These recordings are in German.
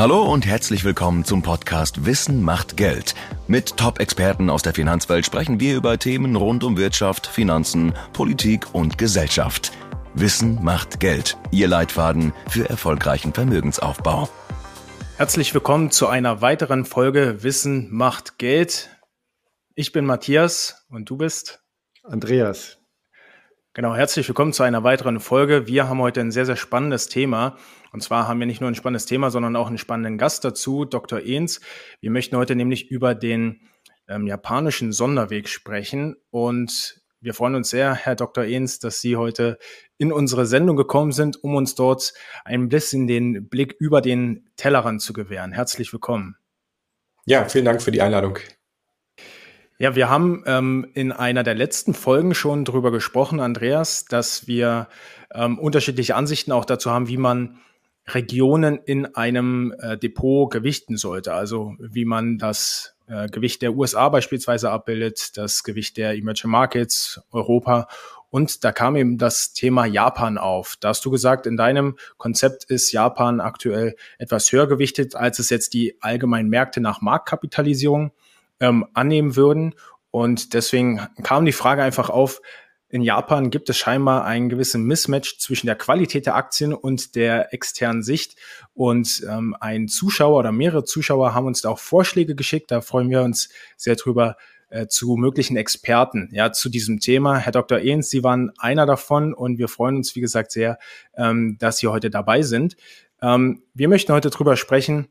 Hallo und herzlich willkommen zum Podcast Wissen macht Geld. Mit Top-Experten aus der Finanzwelt sprechen wir über Themen rund um Wirtschaft, Finanzen, Politik und Gesellschaft. Wissen macht Geld. Ihr Leitfaden für erfolgreichen Vermögensaufbau. Herzlich willkommen zu einer weiteren Folge Wissen macht Geld. Ich bin Matthias und du bist Andreas. Genau, herzlich willkommen zu einer weiteren Folge. Wir haben heute ein sehr, sehr spannendes Thema. Und zwar haben wir nicht nur ein spannendes Thema, sondern auch einen spannenden Gast dazu, Dr. Ehns. Wir möchten heute nämlich über den ähm, japanischen Sonderweg sprechen. Und wir freuen uns sehr, Herr Dr. Ehns, dass Sie heute in unsere Sendung gekommen sind, um uns dort ein bisschen den Blick über den Tellerrand zu gewähren. Herzlich willkommen. Ja, vielen Dank für die Einladung. Ja, wir haben ähm, in einer der letzten Folgen schon darüber gesprochen, Andreas, dass wir ähm, unterschiedliche Ansichten auch dazu haben, wie man Regionen in einem äh, Depot gewichten sollte. Also wie man das äh, Gewicht der USA beispielsweise abbildet, das Gewicht der Emerging Markets, Europa. Und da kam eben das Thema Japan auf. Da hast du gesagt, in deinem Konzept ist Japan aktuell etwas höher gewichtet, als es jetzt die allgemeinen Märkte nach Marktkapitalisierung ähm, annehmen würden. Und deswegen kam die Frage einfach auf, in Japan gibt es scheinbar einen gewissen Mismatch zwischen der Qualität der Aktien und der externen Sicht. Und ähm, ein Zuschauer oder mehrere Zuschauer haben uns da auch Vorschläge geschickt. Da freuen wir uns sehr drüber äh, zu möglichen Experten ja zu diesem Thema. Herr Dr. Ehns, Sie waren einer davon und wir freuen uns, wie gesagt, sehr, ähm, dass Sie heute dabei sind. Ähm, wir möchten heute drüber sprechen,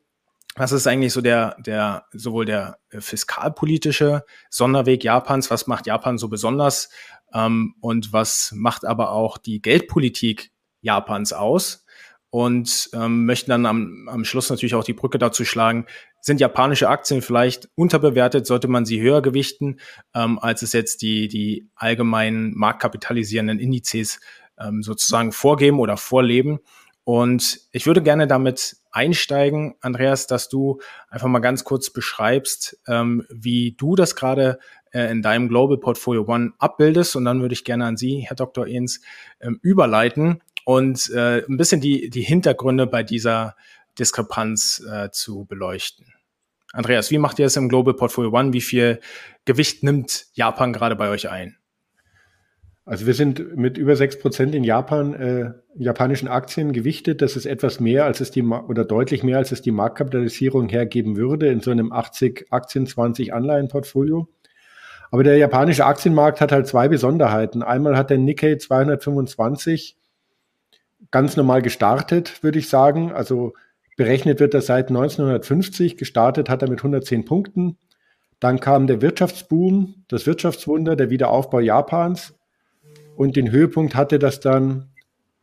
was ist eigentlich so der, der, sowohl der fiskalpolitische Sonderweg Japans? Was macht Japan so besonders? Ähm, und was macht aber auch die Geldpolitik Japans aus? Und ähm, möchten dann am, am Schluss natürlich auch die Brücke dazu schlagen, sind japanische Aktien vielleicht unterbewertet, sollte man sie höher gewichten, ähm, als es jetzt die, die allgemeinen marktkapitalisierenden Indizes ähm, sozusagen vorgeben oder vorleben. Und ich würde gerne damit einsteigen, Andreas, dass du einfach mal ganz kurz beschreibst, ähm, wie du das gerade äh, in deinem Global Portfolio One abbildest. Und dann würde ich gerne an Sie, Herr Dr. Ehns, ähm, überleiten und äh, ein bisschen die, die Hintergründe bei dieser Diskrepanz äh, zu beleuchten. Andreas, wie macht ihr es im Global Portfolio One? Wie viel Gewicht nimmt Japan gerade bei euch ein? Also wir sind mit über sechs Prozent in Japan, äh, japanischen Aktien gewichtet. Das ist etwas mehr, als es die, oder deutlich mehr, als es die Marktkapitalisierung hergeben würde in so einem 80 Aktien, 20 Anleihenportfolio. Aber der japanische Aktienmarkt hat halt zwei Besonderheiten. Einmal hat der Nikkei 225 ganz normal gestartet, würde ich sagen. Also berechnet wird er seit 1950. Gestartet hat er mit 110 Punkten. Dann kam der Wirtschaftsboom, das Wirtschaftswunder, der Wiederaufbau Japans. Und den Höhepunkt hatte das dann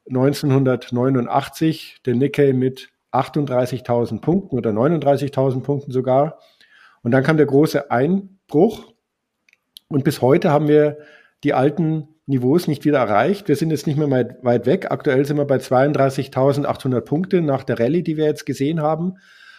1989, der Nikkei mit 38.000 Punkten oder 39.000 Punkten sogar. Und dann kam der große Einbruch. Und bis heute haben wir die alten Niveaus nicht wieder erreicht. Wir sind jetzt nicht mehr weit, weg. Aktuell sind wir bei 32.800 Punkte nach der Rallye, die wir jetzt gesehen haben.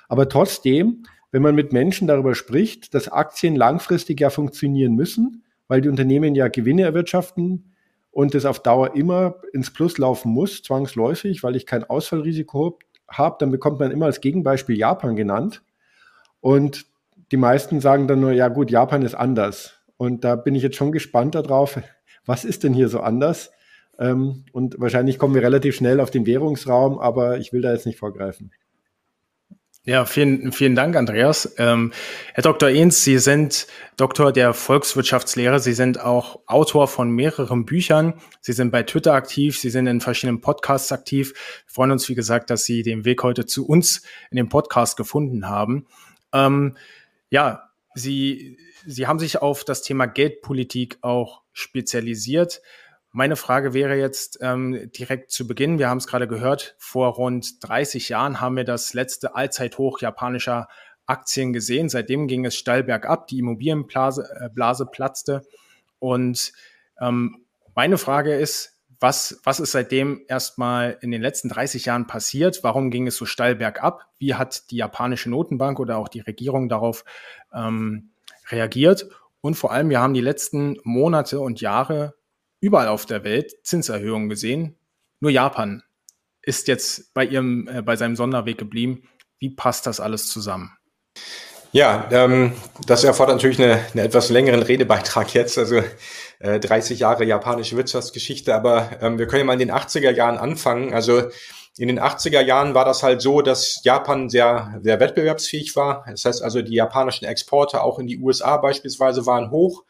Aber trotzdem, wenn man mit Menschen darüber spricht, dass Aktien langfristig ja funktionieren müssen, weil die Unternehmen ja Gewinne erwirtschaften, und es auf Dauer immer ins Plus laufen muss, zwangsläufig, weil ich kein Ausfallrisiko habe, dann bekommt man immer als Gegenbeispiel Japan genannt. Und die meisten sagen dann nur, ja gut, Japan ist anders. Und da bin ich jetzt schon gespannt darauf, was ist denn hier so anders? Ähm, und wahrscheinlich kommen wir relativ schnell auf den Währungsraum, aber ich will da jetzt nicht vorgreifen. Ja, vielen, vielen Dank, Andreas. Ähm, Herr Dr. Ehns, Sie sind Doktor der Volkswirtschaftslehre. Sie sind auch Autor von mehreren Büchern. Sie sind bei Twitter aktiv. Sie sind in verschiedenen Podcasts aktiv. Wir freuen uns, wie gesagt, dass Sie den Weg heute zu uns in dem Podcast gefunden haben. Ähm, ja, Sie, Sie haben sich auf das Thema Geldpolitik auch spezialisiert. Meine Frage wäre jetzt ähm, direkt zu Beginn. Wir haben es gerade gehört, vor rund 30 Jahren haben wir das letzte Allzeithoch japanischer Aktien gesehen. Seitdem ging es steil bergab, die Immobilienblase äh, Blase platzte. Und ähm, meine Frage ist, was, was ist seitdem erstmal in den letzten 30 Jahren passiert? Warum ging es so steil bergab? Wie hat die japanische Notenbank oder auch die Regierung darauf ähm, reagiert? Und vor allem, wir haben die letzten Monate und Jahre überall auf der Welt Zinserhöhungen gesehen. Nur Japan ist jetzt bei ihrem, äh, bei seinem Sonderweg geblieben. Wie passt das alles zusammen? Ja, ähm, das erfordert natürlich eine, eine etwas längeren Redebeitrag jetzt, also äh, 30 Jahre japanische Wirtschaftsgeschichte, aber ähm, wir können ja mal in den 80er Jahren anfangen. Also in den 80er Jahren war das halt so, dass Japan sehr, sehr wettbewerbsfähig war. Das heißt also, die japanischen Exporte auch in die USA beispielsweise waren hoch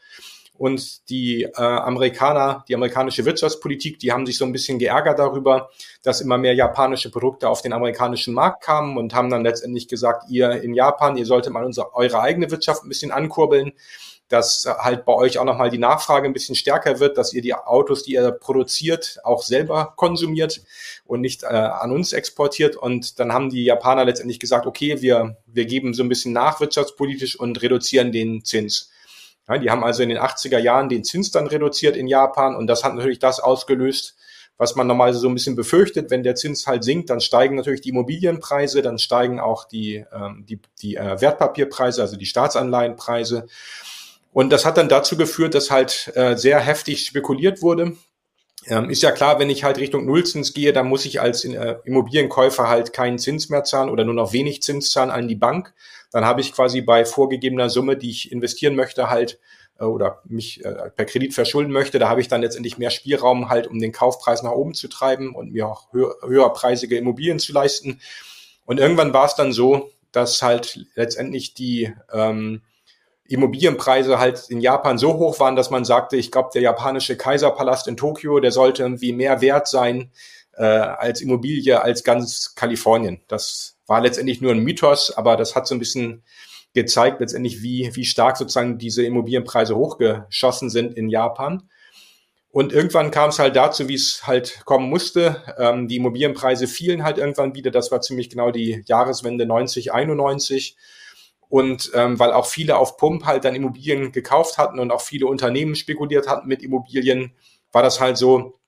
und die äh, Amerikaner, die amerikanische Wirtschaftspolitik, die haben sich so ein bisschen geärgert darüber, dass immer mehr japanische Produkte auf den amerikanischen Markt kamen und haben dann letztendlich gesagt, ihr in Japan, ihr solltet mal unsere, eure eigene Wirtschaft ein bisschen ankurbeln, dass halt bei euch auch nochmal die Nachfrage ein bisschen stärker wird, dass ihr die Autos, die ihr produziert, auch selber konsumiert und nicht äh, an uns exportiert. Und dann haben die Japaner letztendlich gesagt, okay, wir, wir geben so ein bisschen nach wirtschaftspolitisch und reduzieren den Zins. Ja, die haben also in den 80er Jahren den Zins dann reduziert in Japan und das hat natürlich das ausgelöst, was man normalerweise so ein bisschen befürchtet, wenn der Zins halt sinkt, dann steigen natürlich die Immobilienpreise, dann steigen auch die, ähm, die, die äh, Wertpapierpreise, also die Staatsanleihenpreise. Und das hat dann dazu geführt, dass halt äh, sehr heftig spekuliert wurde. Ähm, ist ja klar, wenn ich halt Richtung Nullzins gehe, dann muss ich als äh, Immobilienkäufer halt keinen Zins mehr zahlen oder nur noch wenig Zins zahlen an die Bank dann habe ich quasi bei vorgegebener Summe, die ich investieren möchte, halt äh, oder mich äh, per Kredit verschulden möchte, da habe ich dann letztendlich mehr Spielraum halt, um den Kaufpreis nach oben zu treiben und mir auch höher, höherpreisige Immobilien zu leisten. Und irgendwann war es dann so, dass halt letztendlich die ähm, Immobilienpreise halt in Japan so hoch waren, dass man sagte, ich glaube, der japanische Kaiserpalast in Tokio, der sollte irgendwie mehr wert sein äh, als Immobilie als ganz Kalifornien. Das war letztendlich nur ein Mythos, aber das hat so ein bisschen gezeigt letztendlich, wie, wie stark sozusagen diese Immobilienpreise hochgeschossen sind in Japan. Und irgendwann kam es halt dazu, wie es halt kommen musste. Ähm, die Immobilienpreise fielen halt irgendwann wieder. Das war ziemlich genau die Jahreswende 90, 91. Und ähm, weil auch viele auf Pump halt dann Immobilien gekauft hatten und auch viele Unternehmen spekuliert hatten mit Immobilien, war das halt so,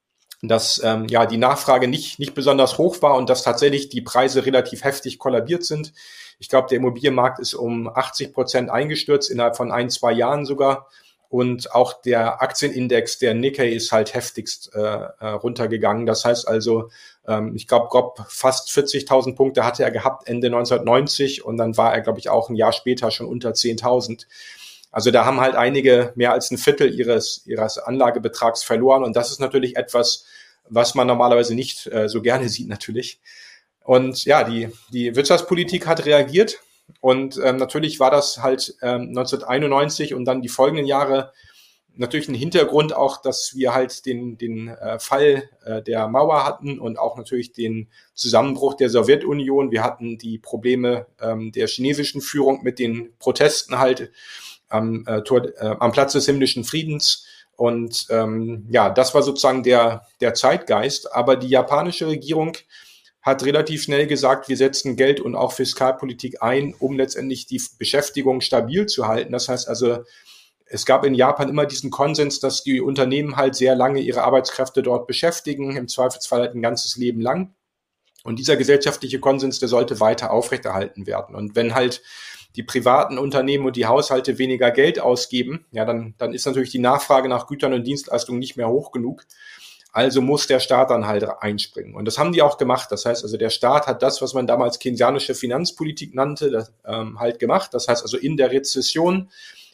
dass ähm, ja die Nachfrage nicht, nicht besonders hoch war und dass tatsächlich die Preise relativ heftig kollabiert sind. Ich glaube, der Immobilienmarkt ist um 80 Prozent eingestürzt, innerhalb von ein, zwei Jahren sogar. Und auch der Aktienindex, der Nikkei, ist halt heftigst äh, äh runtergegangen. Das heißt also, ähm, ich glaube, grob fast 40.000 Punkte hatte er gehabt Ende 1990 und dann war er, glaube ich, auch ein Jahr später schon unter 10.000. Also da haben halt einige mehr als ein Viertel ihres, ihres Anlagebetrags verloren. Und das ist natürlich etwas, was man normalerweise nicht äh, so gerne sieht, natürlich. Und ja, die, die Wirtschaftspolitik hat reagiert. Und ähm, natürlich war das halt ähm, 1991 und dann die folgenden Jahre natürlich ein Hintergrund auch, dass wir halt den, den äh, Fall äh, der Mauer hatten und auch natürlich den Zusammenbruch der Sowjetunion. Wir hatten die Probleme ähm, der chinesischen Führung mit den Protesten halt am, äh, Tor, äh, am Platz des himmlischen Friedens. Und ähm, ja, das war sozusagen der, der Zeitgeist. Aber die japanische Regierung hat relativ schnell gesagt, wir setzen Geld und auch Fiskalpolitik ein, um letztendlich die Beschäftigung stabil zu halten. Das heißt also, es gab in Japan immer diesen Konsens, dass die Unternehmen halt sehr lange ihre Arbeitskräfte dort beschäftigen, im Zweifelsfall halt ein ganzes Leben lang. Und dieser gesellschaftliche Konsens, der sollte weiter aufrechterhalten werden. Und wenn halt die privaten Unternehmen und die Haushalte weniger Geld ausgeben, ja, dann, dann ist natürlich die Nachfrage nach Gütern und Dienstleistungen nicht mehr hoch genug. Also muss der Staat dann halt einspringen. Und das haben die auch gemacht. Das heißt also, der Staat hat das, was man damals keynesianische Finanzpolitik nannte, das, ähm, halt gemacht. Das heißt also, in der Rezession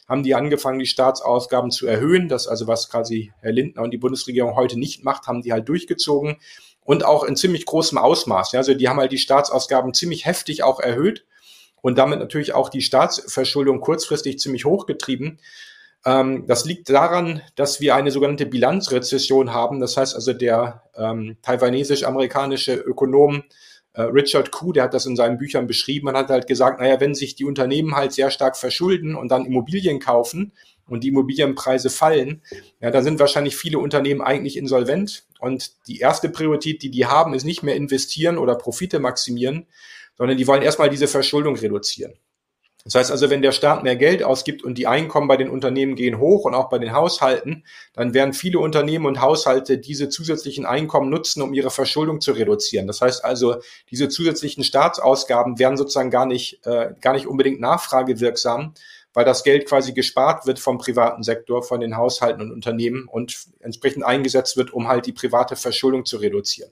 haben die angefangen, die Staatsausgaben zu erhöhen. Das also, was quasi Herr Lindner und die Bundesregierung heute nicht macht, haben die halt durchgezogen. Und auch in ziemlich großem Ausmaß. Also die haben halt die Staatsausgaben ziemlich heftig auch erhöht und damit natürlich auch die Staatsverschuldung kurzfristig ziemlich hochgetrieben. Ähm, das liegt daran, dass wir eine sogenannte Bilanzrezession haben. Das heißt also, der ähm, taiwanesisch-amerikanische Ökonom äh, Richard Koo, der hat das in seinen Büchern beschrieben, man hat halt gesagt, naja, wenn sich die Unternehmen halt sehr stark verschulden und dann Immobilien kaufen und die Immobilienpreise fallen, ja, dann sind wahrscheinlich viele Unternehmen eigentlich insolvent. Und die erste Priorität, die die haben, ist nicht mehr investieren oder Profite maximieren, sondern die wollen erstmal diese Verschuldung reduzieren. Das heißt also, wenn der Staat mehr Geld ausgibt und die Einkommen bei den Unternehmen gehen hoch und auch bei den Haushalten, dann werden viele Unternehmen und Haushalte diese zusätzlichen Einkommen nutzen, um ihre Verschuldung zu reduzieren. Das heißt also, diese zusätzlichen Staatsausgaben werden sozusagen gar nicht, äh, gar nicht unbedingt nachfragewirksam, weil das Geld quasi gespart wird vom privaten Sektor, von den Haushalten und Unternehmen und entsprechend eingesetzt wird, um halt die private Verschuldung zu reduzieren.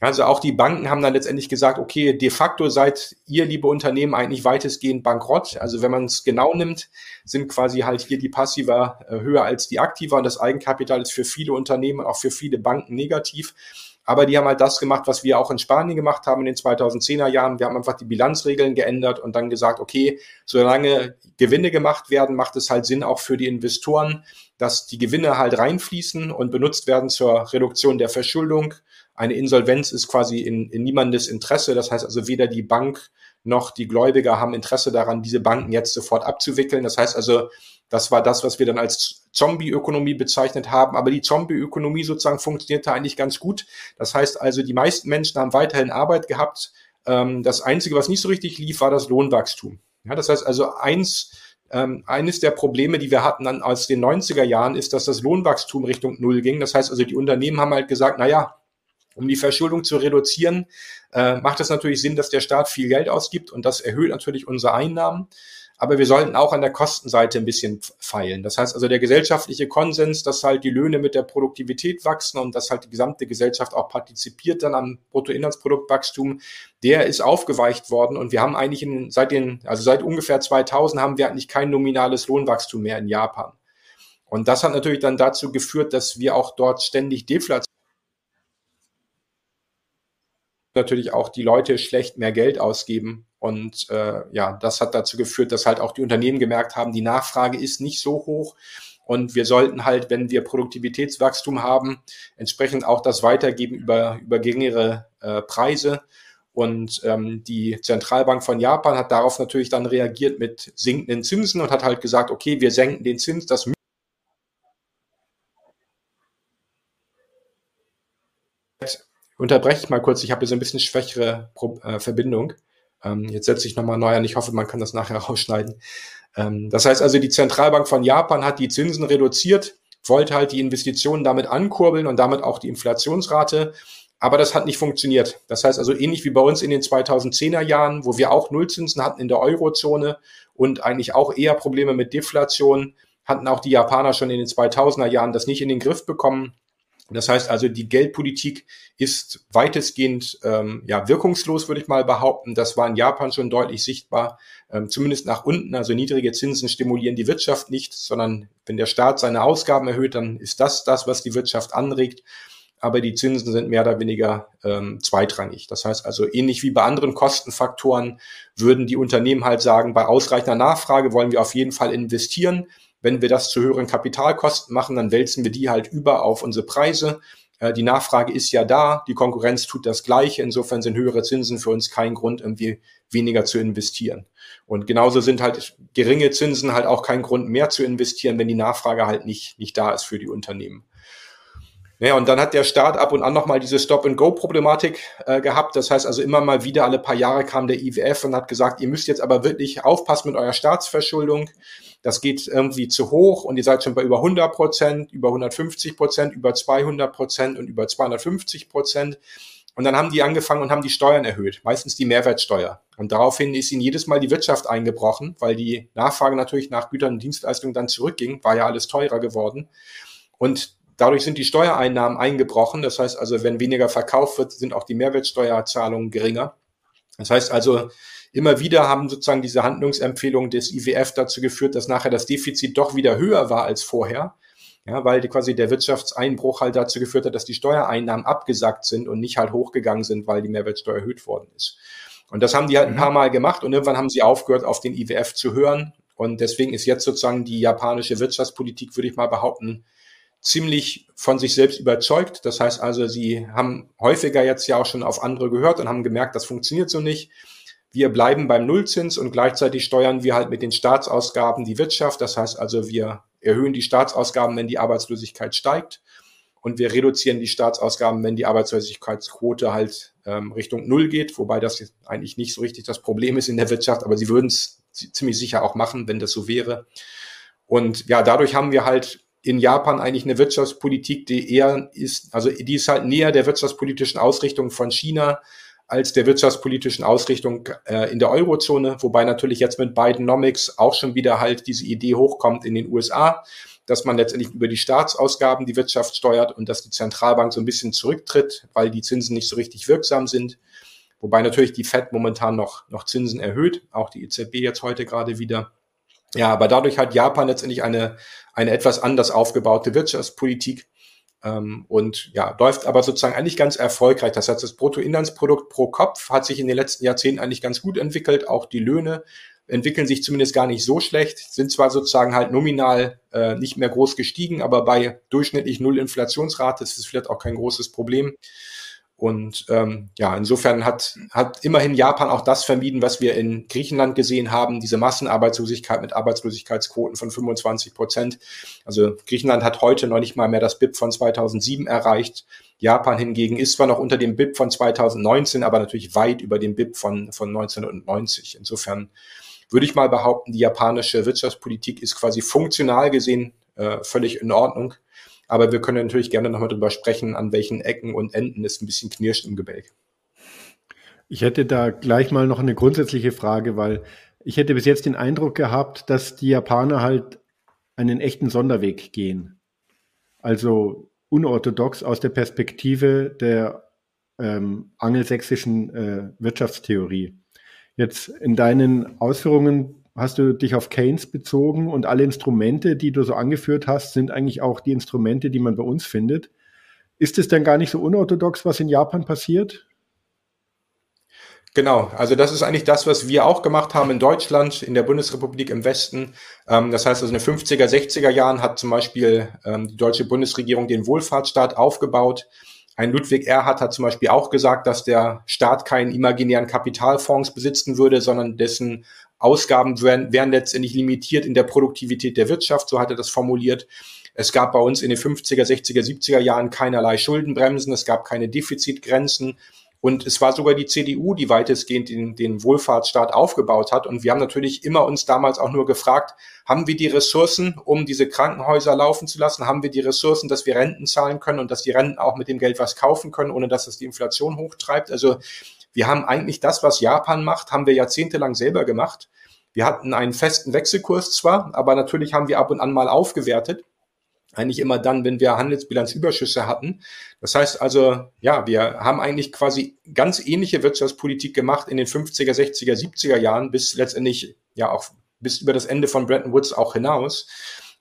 Also auch die Banken haben dann letztendlich gesagt, okay, de facto seid ihr, liebe Unternehmen, eigentlich weitestgehend bankrott. Also wenn man es genau nimmt, sind quasi halt hier die Passiva äh, höher als die Aktiva und das Eigenkapital ist für viele Unternehmen, auch für viele Banken negativ. Aber die haben halt das gemacht, was wir auch in Spanien gemacht haben in den 2010er Jahren. Wir haben einfach die Bilanzregeln geändert und dann gesagt, okay, solange Gewinne gemacht werden, macht es halt Sinn auch für die Investoren, dass die Gewinne halt reinfließen und benutzt werden zur Reduktion der Verschuldung eine Insolvenz ist quasi in, in niemandes Interesse. Das heißt also weder die Bank noch die Gläubiger haben Interesse daran, diese Banken jetzt sofort abzuwickeln. Das heißt also, das war das, was wir dann als Zombie-Ökonomie bezeichnet haben. Aber die Zombie-Ökonomie sozusagen funktionierte eigentlich ganz gut. Das heißt also, die meisten Menschen haben weiterhin Arbeit gehabt. Ähm, das Einzige, was nicht so richtig lief, war das Lohnwachstum. Ja, das heißt also, eins, ähm, eines der Probleme, die wir hatten dann aus den 90er Jahren, ist, dass das Lohnwachstum Richtung Null ging. Das heißt also, die Unternehmen haben halt gesagt, na ja, um die Verschuldung zu reduzieren, äh, macht es natürlich Sinn, dass der Staat viel Geld ausgibt und das erhöht natürlich unsere Einnahmen. Aber wir sollten auch an der Kostenseite ein bisschen feilen. Das heißt also der gesellschaftliche Konsens, dass halt die Löhne mit der Produktivität wachsen und dass halt die gesamte Gesellschaft auch partizipiert dann am Bruttoinlandsproduktwachstum, der ist aufgeweicht worden und wir haben eigentlich in, seit den, also seit ungefähr 2000 haben wir eigentlich kein nominales Lohnwachstum mehr in Japan. Und das hat natürlich dann dazu geführt, dass wir auch dort ständig Deflation natürlich auch die Leute schlecht mehr Geld ausgeben. Und äh, ja, das hat dazu geführt, dass halt auch die Unternehmen gemerkt haben, die Nachfrage ist nicht so hoch. Und wir sollten halt, wenn wir Produktivitätswachstum haben, entsprechend auch das weitergeben über, über geringere äh, Preise. Und ähm, die Zentralbank von Japan hat darauf natürlich dann reagiert mit sinkenden Zinsen und hat halt gesagt, okay, wir senken den Zins, das unterbreche ich mal kurz. Ich habe hier so ein bisschen schwächere Pro äh, Verbindung. Ähm, jetzt setze ich nochmal neu an. Ich hoffe, man kann das nachher rausschneiden. Ähm, das heißt also, die Zentralbank von Japan hat die Zinsen reduziert, wollte halt die Investitionen damit ankurbeln und damit auch die Inflationsrate. Aber das hat nicht funktioniert. Das heißt also ähnlich wie bei uns in den 2010er Jahren, wo wir auch Nullzinsen hatten in der Eurozone und eigentlich auch eher Probleme mit Deflation, hatten auch die Japaner schon in den 2000er Jahren das nicht in den Griff bekommen. Das heißt also, die Geldpolitik ist weitestgehend ähm, ja, wirkungslos, würde ich mal behaupten. Das war in Japan schon deutlich sichtbar, ähm, zumindest nach unten. Also niedrige Zinsen stimulieren die Wirtschaft nicht, sondern wenn der Staat seine Ausgaben erhöht, dann ist das das, was die Wirtschaft anregt. Aber die Zinsen sind mehr oder weniger ähm, zweitrangig. Das heißt also, ähnlich wie bei anderen Kostenfaktoren würden die Unternehmen halt sagen, bei ausreichender Nachfrage wollen wir auf jeden Fall investieren wenn wir das zu höheren Kapitalkosten machen, dann wälzen wir die halt über auf unsere Preise. Äh, die Nachfrage ist ja da, die Konkurrenz tut das Gleiche. Insofern sind höhere Zinsen für uns kein Grund, irgendwie weniger zu investieren. Und genauso sind halt geringe Zinsen halt auch kein Grund mehr zu investieren, wenn die Nachfrage halt nicht, nicht da ist für die Unternehmen. Ja, und dann hat der Staat ab und an nochmal diese Stop-and-Go-Problematik äh, gehabt. Das heißt also immer mal wieder, alle paar Jahre kam der IWF und hat gesagt, ihr müsst jetzt aber wirklich aufpassen mit eurer Staatsverschuldung. Das geht irgendwie zu hoch und ihr seid schon bei über 100 Prozent, über 150 Prozent, über 200 Prozent und über 250 Prozent. Und dann haben die angefangen und haben die Steuern erhöht, meistens die Mehrwertsteuer. Und daraufhin ist ihnen jedes Mal die Wirtschaft eingebrochen, weil die Nachfrage natürlich nach Gütern und Dienstleistungen dann zurückging, war ja alles teurer geworden. Und Dadurch sind die Steuereinnahmen eingebrochen. Das heißt also, wenn weniger verkauft wird, sind auch die Mehrwertsteuerzahlungen geringer. Das heißt also, immer wieder haben sozusagen diese Handlungsempfehlungen des IWF dazu geführt, dass nachher das Defizit doch wieder höher war als vorher. Ja, weil quasi der Wirtschaftseinbruch halt dazu geführt hat, dass die Steuereinnahmen abgesackt sind und nicht halt hochgegangen sind, weil die Mehrwertsteuer erhöht worden ist. Und das haben die halt ein mhm. paar Mal gemacht und irgendwann haben sie aufgehört, auf den IWF zu hören. Und deswegen ist jetzt sozusagen die japanische Wirtschaftspolitik, würde ich mal behaupten, ziemlich von sich selbst überzeugt. Das heißt also, sie haben häufiger jetzt ja auch schon auf andere gehört und haben gemerkt, das funktioniert so nicht. Wir bleiben beim Nullzins und gleichzeitig steuern wir halt mit den Staatsausgaben die Wirtschaft. Das heißt also, wir erhöhen die Staatsausgaben, wenn die Arbeitslosigkeit steigt und wir reduzieren die Staatsausgaben, wenn die Arbeitslosigkeitsquote halt ähm, Richtung Null geht, wobei das eigentlich nicht so richtig das Problem ist in der Wirtschaft, aber sie würden es ziemlich sicher auch machen, wenn das so wäre. Und ja, dadurch haben wir halt in Japan eigentlich eine Wirtschaftspolitik, die eher ist, also die ist halt näher der wirtschaftspolitischen Ausrichtung von China als der wirtschaftspolitischen Ausrichtung äh, in der Eurozone, wobei natürlich jetzt mit Bidenomics auch schon wieder halt diese Idee hochkommt in den USA. dass man letztendlich über die Staatsausgaben die Wirtschaft steuert und dass die Zentralbank so ein bisschen zurücktritt, weil die Zinsen nicht so richtig wirksam sind. Wobei natürlich die Fed momentan noch, noch Zinsen erhöht, auch die EZB jetzt heute gerade wieder. Ja, aber dadurch hat Japan letztendlich eine, eine etwas anders aufgebaute Wirtschaftspolitik ähm, und ja, läuft aber sozusagen eigentlich ganz erfolgreich. Das heißt, das Bruttoinlandsprodukt pro Kopf hat sich in den letzten Jahrzehnten eigentlich ganz gut entwickelt. Auch die Löhne entwickeln sich zumindest gar nicht so schlecht, sind zwar sozusagen halt nominal äh, nicht mehr groß gestiegen, aber bei durchschnittlich null Inflationsrate ist es vielleicht auch kein großes Problem. Und ähm, ja, insofern hat, hat immerhin Japan auch das vermieden, was wir in Griechenland gesehen haben, diese Massenarbeitslosigkeit mit Arbeitslosigkeitsquoten von 25 Prozent. Also Griechenland hat heute noch nicht mal mehr das BIP von 2007 erreicht. Japan hingegen ist zwar noch unter dem BIP von 2019, aber natürlich weit über dem BIP von, von 1990. Insofern würde ich mal behaupten, die japanische Wirtschaftspolitik ist quasi funktional gesehen äh, völlig in Ordnung. Aber wir können natürlich gerne nochmal drüber sprechen, an welchen Ecken und Enden es ein bisschen knirscht im Gebälk. Ich hätte da gleich mal noch eine grundsätzliche Frage, weil ich hätte bis jetzt den Eindruck gehabt, dass die Japaner halt einen echten Sonderweg gehen. Also unorthodox aus der Perspektive der ähm, angelsächsischen äh, Wirtschaftstheorie. Jetzt in deinen Ausführungen hast du dich auf Keynes bezogen und alle Instrumente, die du so angeführt hast, sind eigentlich auch die Instrumente, die man bei uns findet. Ist es denn gar nicht so unorthodox, was in Japan passiert? Genau, also das ist eigentlich das, was wir auch gemacht haben in Deutschland, in der Bundesrepublik im Westen. Ähm, das heißt, also in den 50er, 60er Jahren hat zum Beispiel ähm, die deutsche Bundesregierung den Wohlfahrtsstaat aufgebaut. Ein Ludwig Erhard hat zum Beispiel auch gesagt, dass der Staat keinen imaginären Kapitalfonds besitzen würde, sondern dessen Ausgaben wären, wären letztendlich limitiert in der Produktivität der Wirtschaft, so hat er das formuliert. Es gab bei uns in den 50er, 60er, 70er Jahren keinerlei Schuldenbremsen, es gab keine Defizitgrenzen. Und es war sogar die CDU, die weitestgehend den, den Wohlfahrtsstaat aufgebaut hat. Und wir haben natürlich immer uns damals auch nur gefragt, haben wir die Ressourcen, um diese Krankenhäuser laufen zu lassen? Haben wir die Ressourcen, dass wir Renten zahlen können und dass die Renten auch mit dem Geld was kaufen können, ohne dass es die Inflation hochtreibt? Also wir haben eigentlich das, was Japan macht, haben wir jahrzehntelang selber gemacht. Wir hatten einen festen Wechselkurs zwar, aber natürlich haben wir ab und an mal aufgewertet. Eigentlich immer dann, wenn wir Handelsbilanzüberschüsse hatten. Das heißt also, ja, wir haben eigentlich quasi ganz ähnliche Wirtschaftspolitik gemacht in den 50er, 60er, 70er Jahren bis letztendlich ja auch bis über das Ende von Bretton Woods auch hinaus.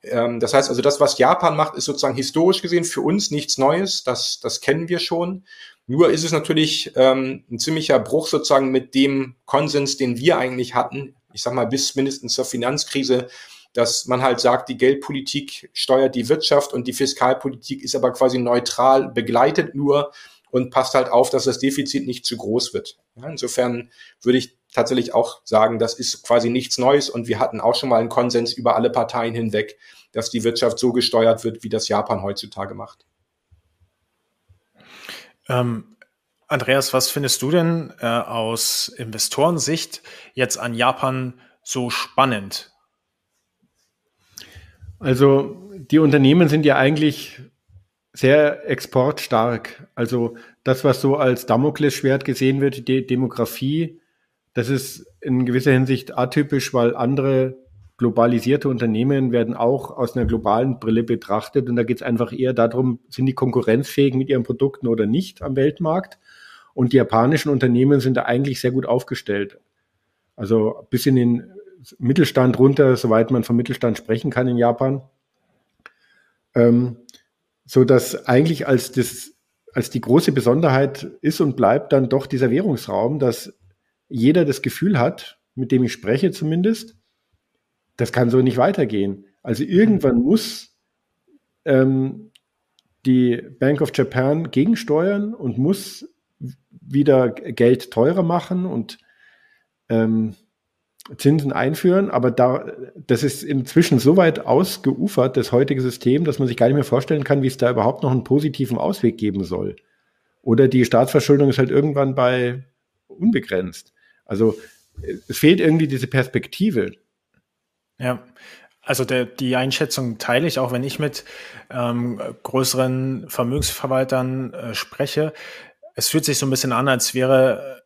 Ähm, das heißt also, das, was Japan macht, ist sozusagen historisch gesehen für uns nichts Neues. Das, das kennen wir schon. Nur ist es natürlich ähm, ein ziemlicher Bruch sozusagen mit dem Konsens, den wir eigentlich hatten, ich sag mal bis mindestens zur Finanzkrise, dass man halt sagt, die Geldpolitik steuert die Wirtschaft und die Fiskalpolitik ist aber quasi neutral, begleitet nur und passt halt auf, dass das Defizit nicht zu groß wird. Ja, insofern würde ich tatsächlich auch sagen, das ist quasi nichts Neues und wir hatten auch schon mal einen Konsens über alle Parteien hinweg, dass die Wirtschaft so gesteuert wird, wie das Japan heutzutage macht. Ähm, Andreas, was findest du denn äh, aus Investorensicht jetzt an Japan so spannend? Also die Unternehmen sind ja eigentlich sehr exportstark. Also das, was so als Damoklesschwert gesehen wird, die Demografie, das ist in gewisser Hinsicht atypisch, weil andere globalisierte Unternehmen werden auch aus einer globalen Brille betrachtet und da geht es einfach eher darum, sind die konkurrenzfähig mit ihren Produkten oder nicht am Weltmarkt. Und die japanischen Unternehmen sind da eigentlich sehr gut aufgestellt. Also bis in den Mittelstand runter, soweit man vom Mittelstand sprechen kann in Japan. Ähm, so dass eigentlich als das, als die große Besonderheit ist und bleibt dann doch dieser Währungsraum, dass jeder das Gefühl hat, mit dem ich spreche zumindest, das kann so nicht weitergehen. Also irgendwann muss ähm, die Bank of Japan gegensteuern und muss wieder Geld teurer machen und ähm, Zinsen einführen, aber da, das ist inzwischen so weit ausgeufert, das heutige System, dass man sich gar nicht mehr vorstellen kann, wie es da überhaupt noch einen positiven Ausweg geben soll. Oder die Staatsverschuldung ist halt irgendwann bei unbegrenzt. Also es fehlt irgendwie diese Perspektive. Ja, also der, die Einschätzung teile ich, auch wenn ich mit ähm, größeren Vermögensverwaltern äh, spreche. Es fühlt sich so ein bisschen an, als wäre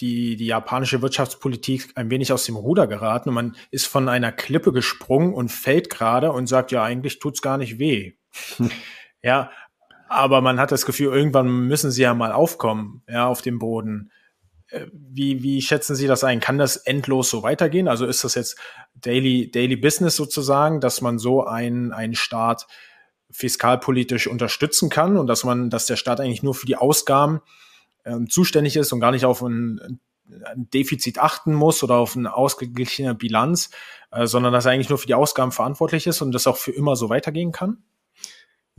die, die japanische Wirtschaftspolitik ein wenig aus dem Ruder geraten und man ist von einer Klippe gesprungen und fällt gerade und sagt, ja, eigentlich tut's gar nicht weh. Hm. Ja, aber man hat das Gefühl, irgendwann müssen sie ja mal aufkommen, ja, auf dem Boden. Äh, wie, wie schätzen Sie das ein? Kann das endlos so weitergehen? Also ist das jetzt Daily, Daily Business sozusagen, dass man so einen, einen Staat fiskalpolitisch unterstützen kann und dass man, dass der Staat eigentlich nur für die Ausgaben ähm, zuständig ist und gar nicht auf ein, ein, Defizit achten muss oder auf eine ausgeglichene Bilanz, äh, sondern dass er eigentlich nur für die Ausgaben verantwortlich ist und das auch für immer so weitergehen kann?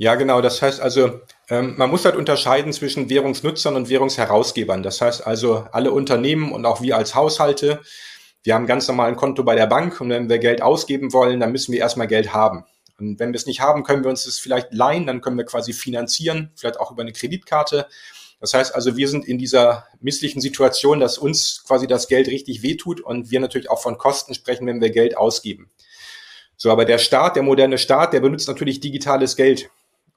Ja, genau. Das heißt also, ähm, man muss halt unterscheiden zwischen Währungsnutzern und Währungsherausgebern. Das heißt also, alle Unternehmen und auch wir als Haushalte, wir haben ganz normal ein Konto bei der Bank und wenn wir Geld ausgeben wollen, dann müssen wir erstmal Geld haben. Und wenn wir es nicht haben, können wir uns das vielleicht leihen, dann können wir quasi finanzieren, vielleicht auch über eine Kreditkarte. Das heißt also, wir sind in dieser misslichen Situation, dass uns quasi das Geld richtig wehtut und wir natürlich auch von Kosten sprechen, wenn wir Geld ausgeben. So, aber der Staat, der moderne Staat, der benutzt natürlich digitales Geld.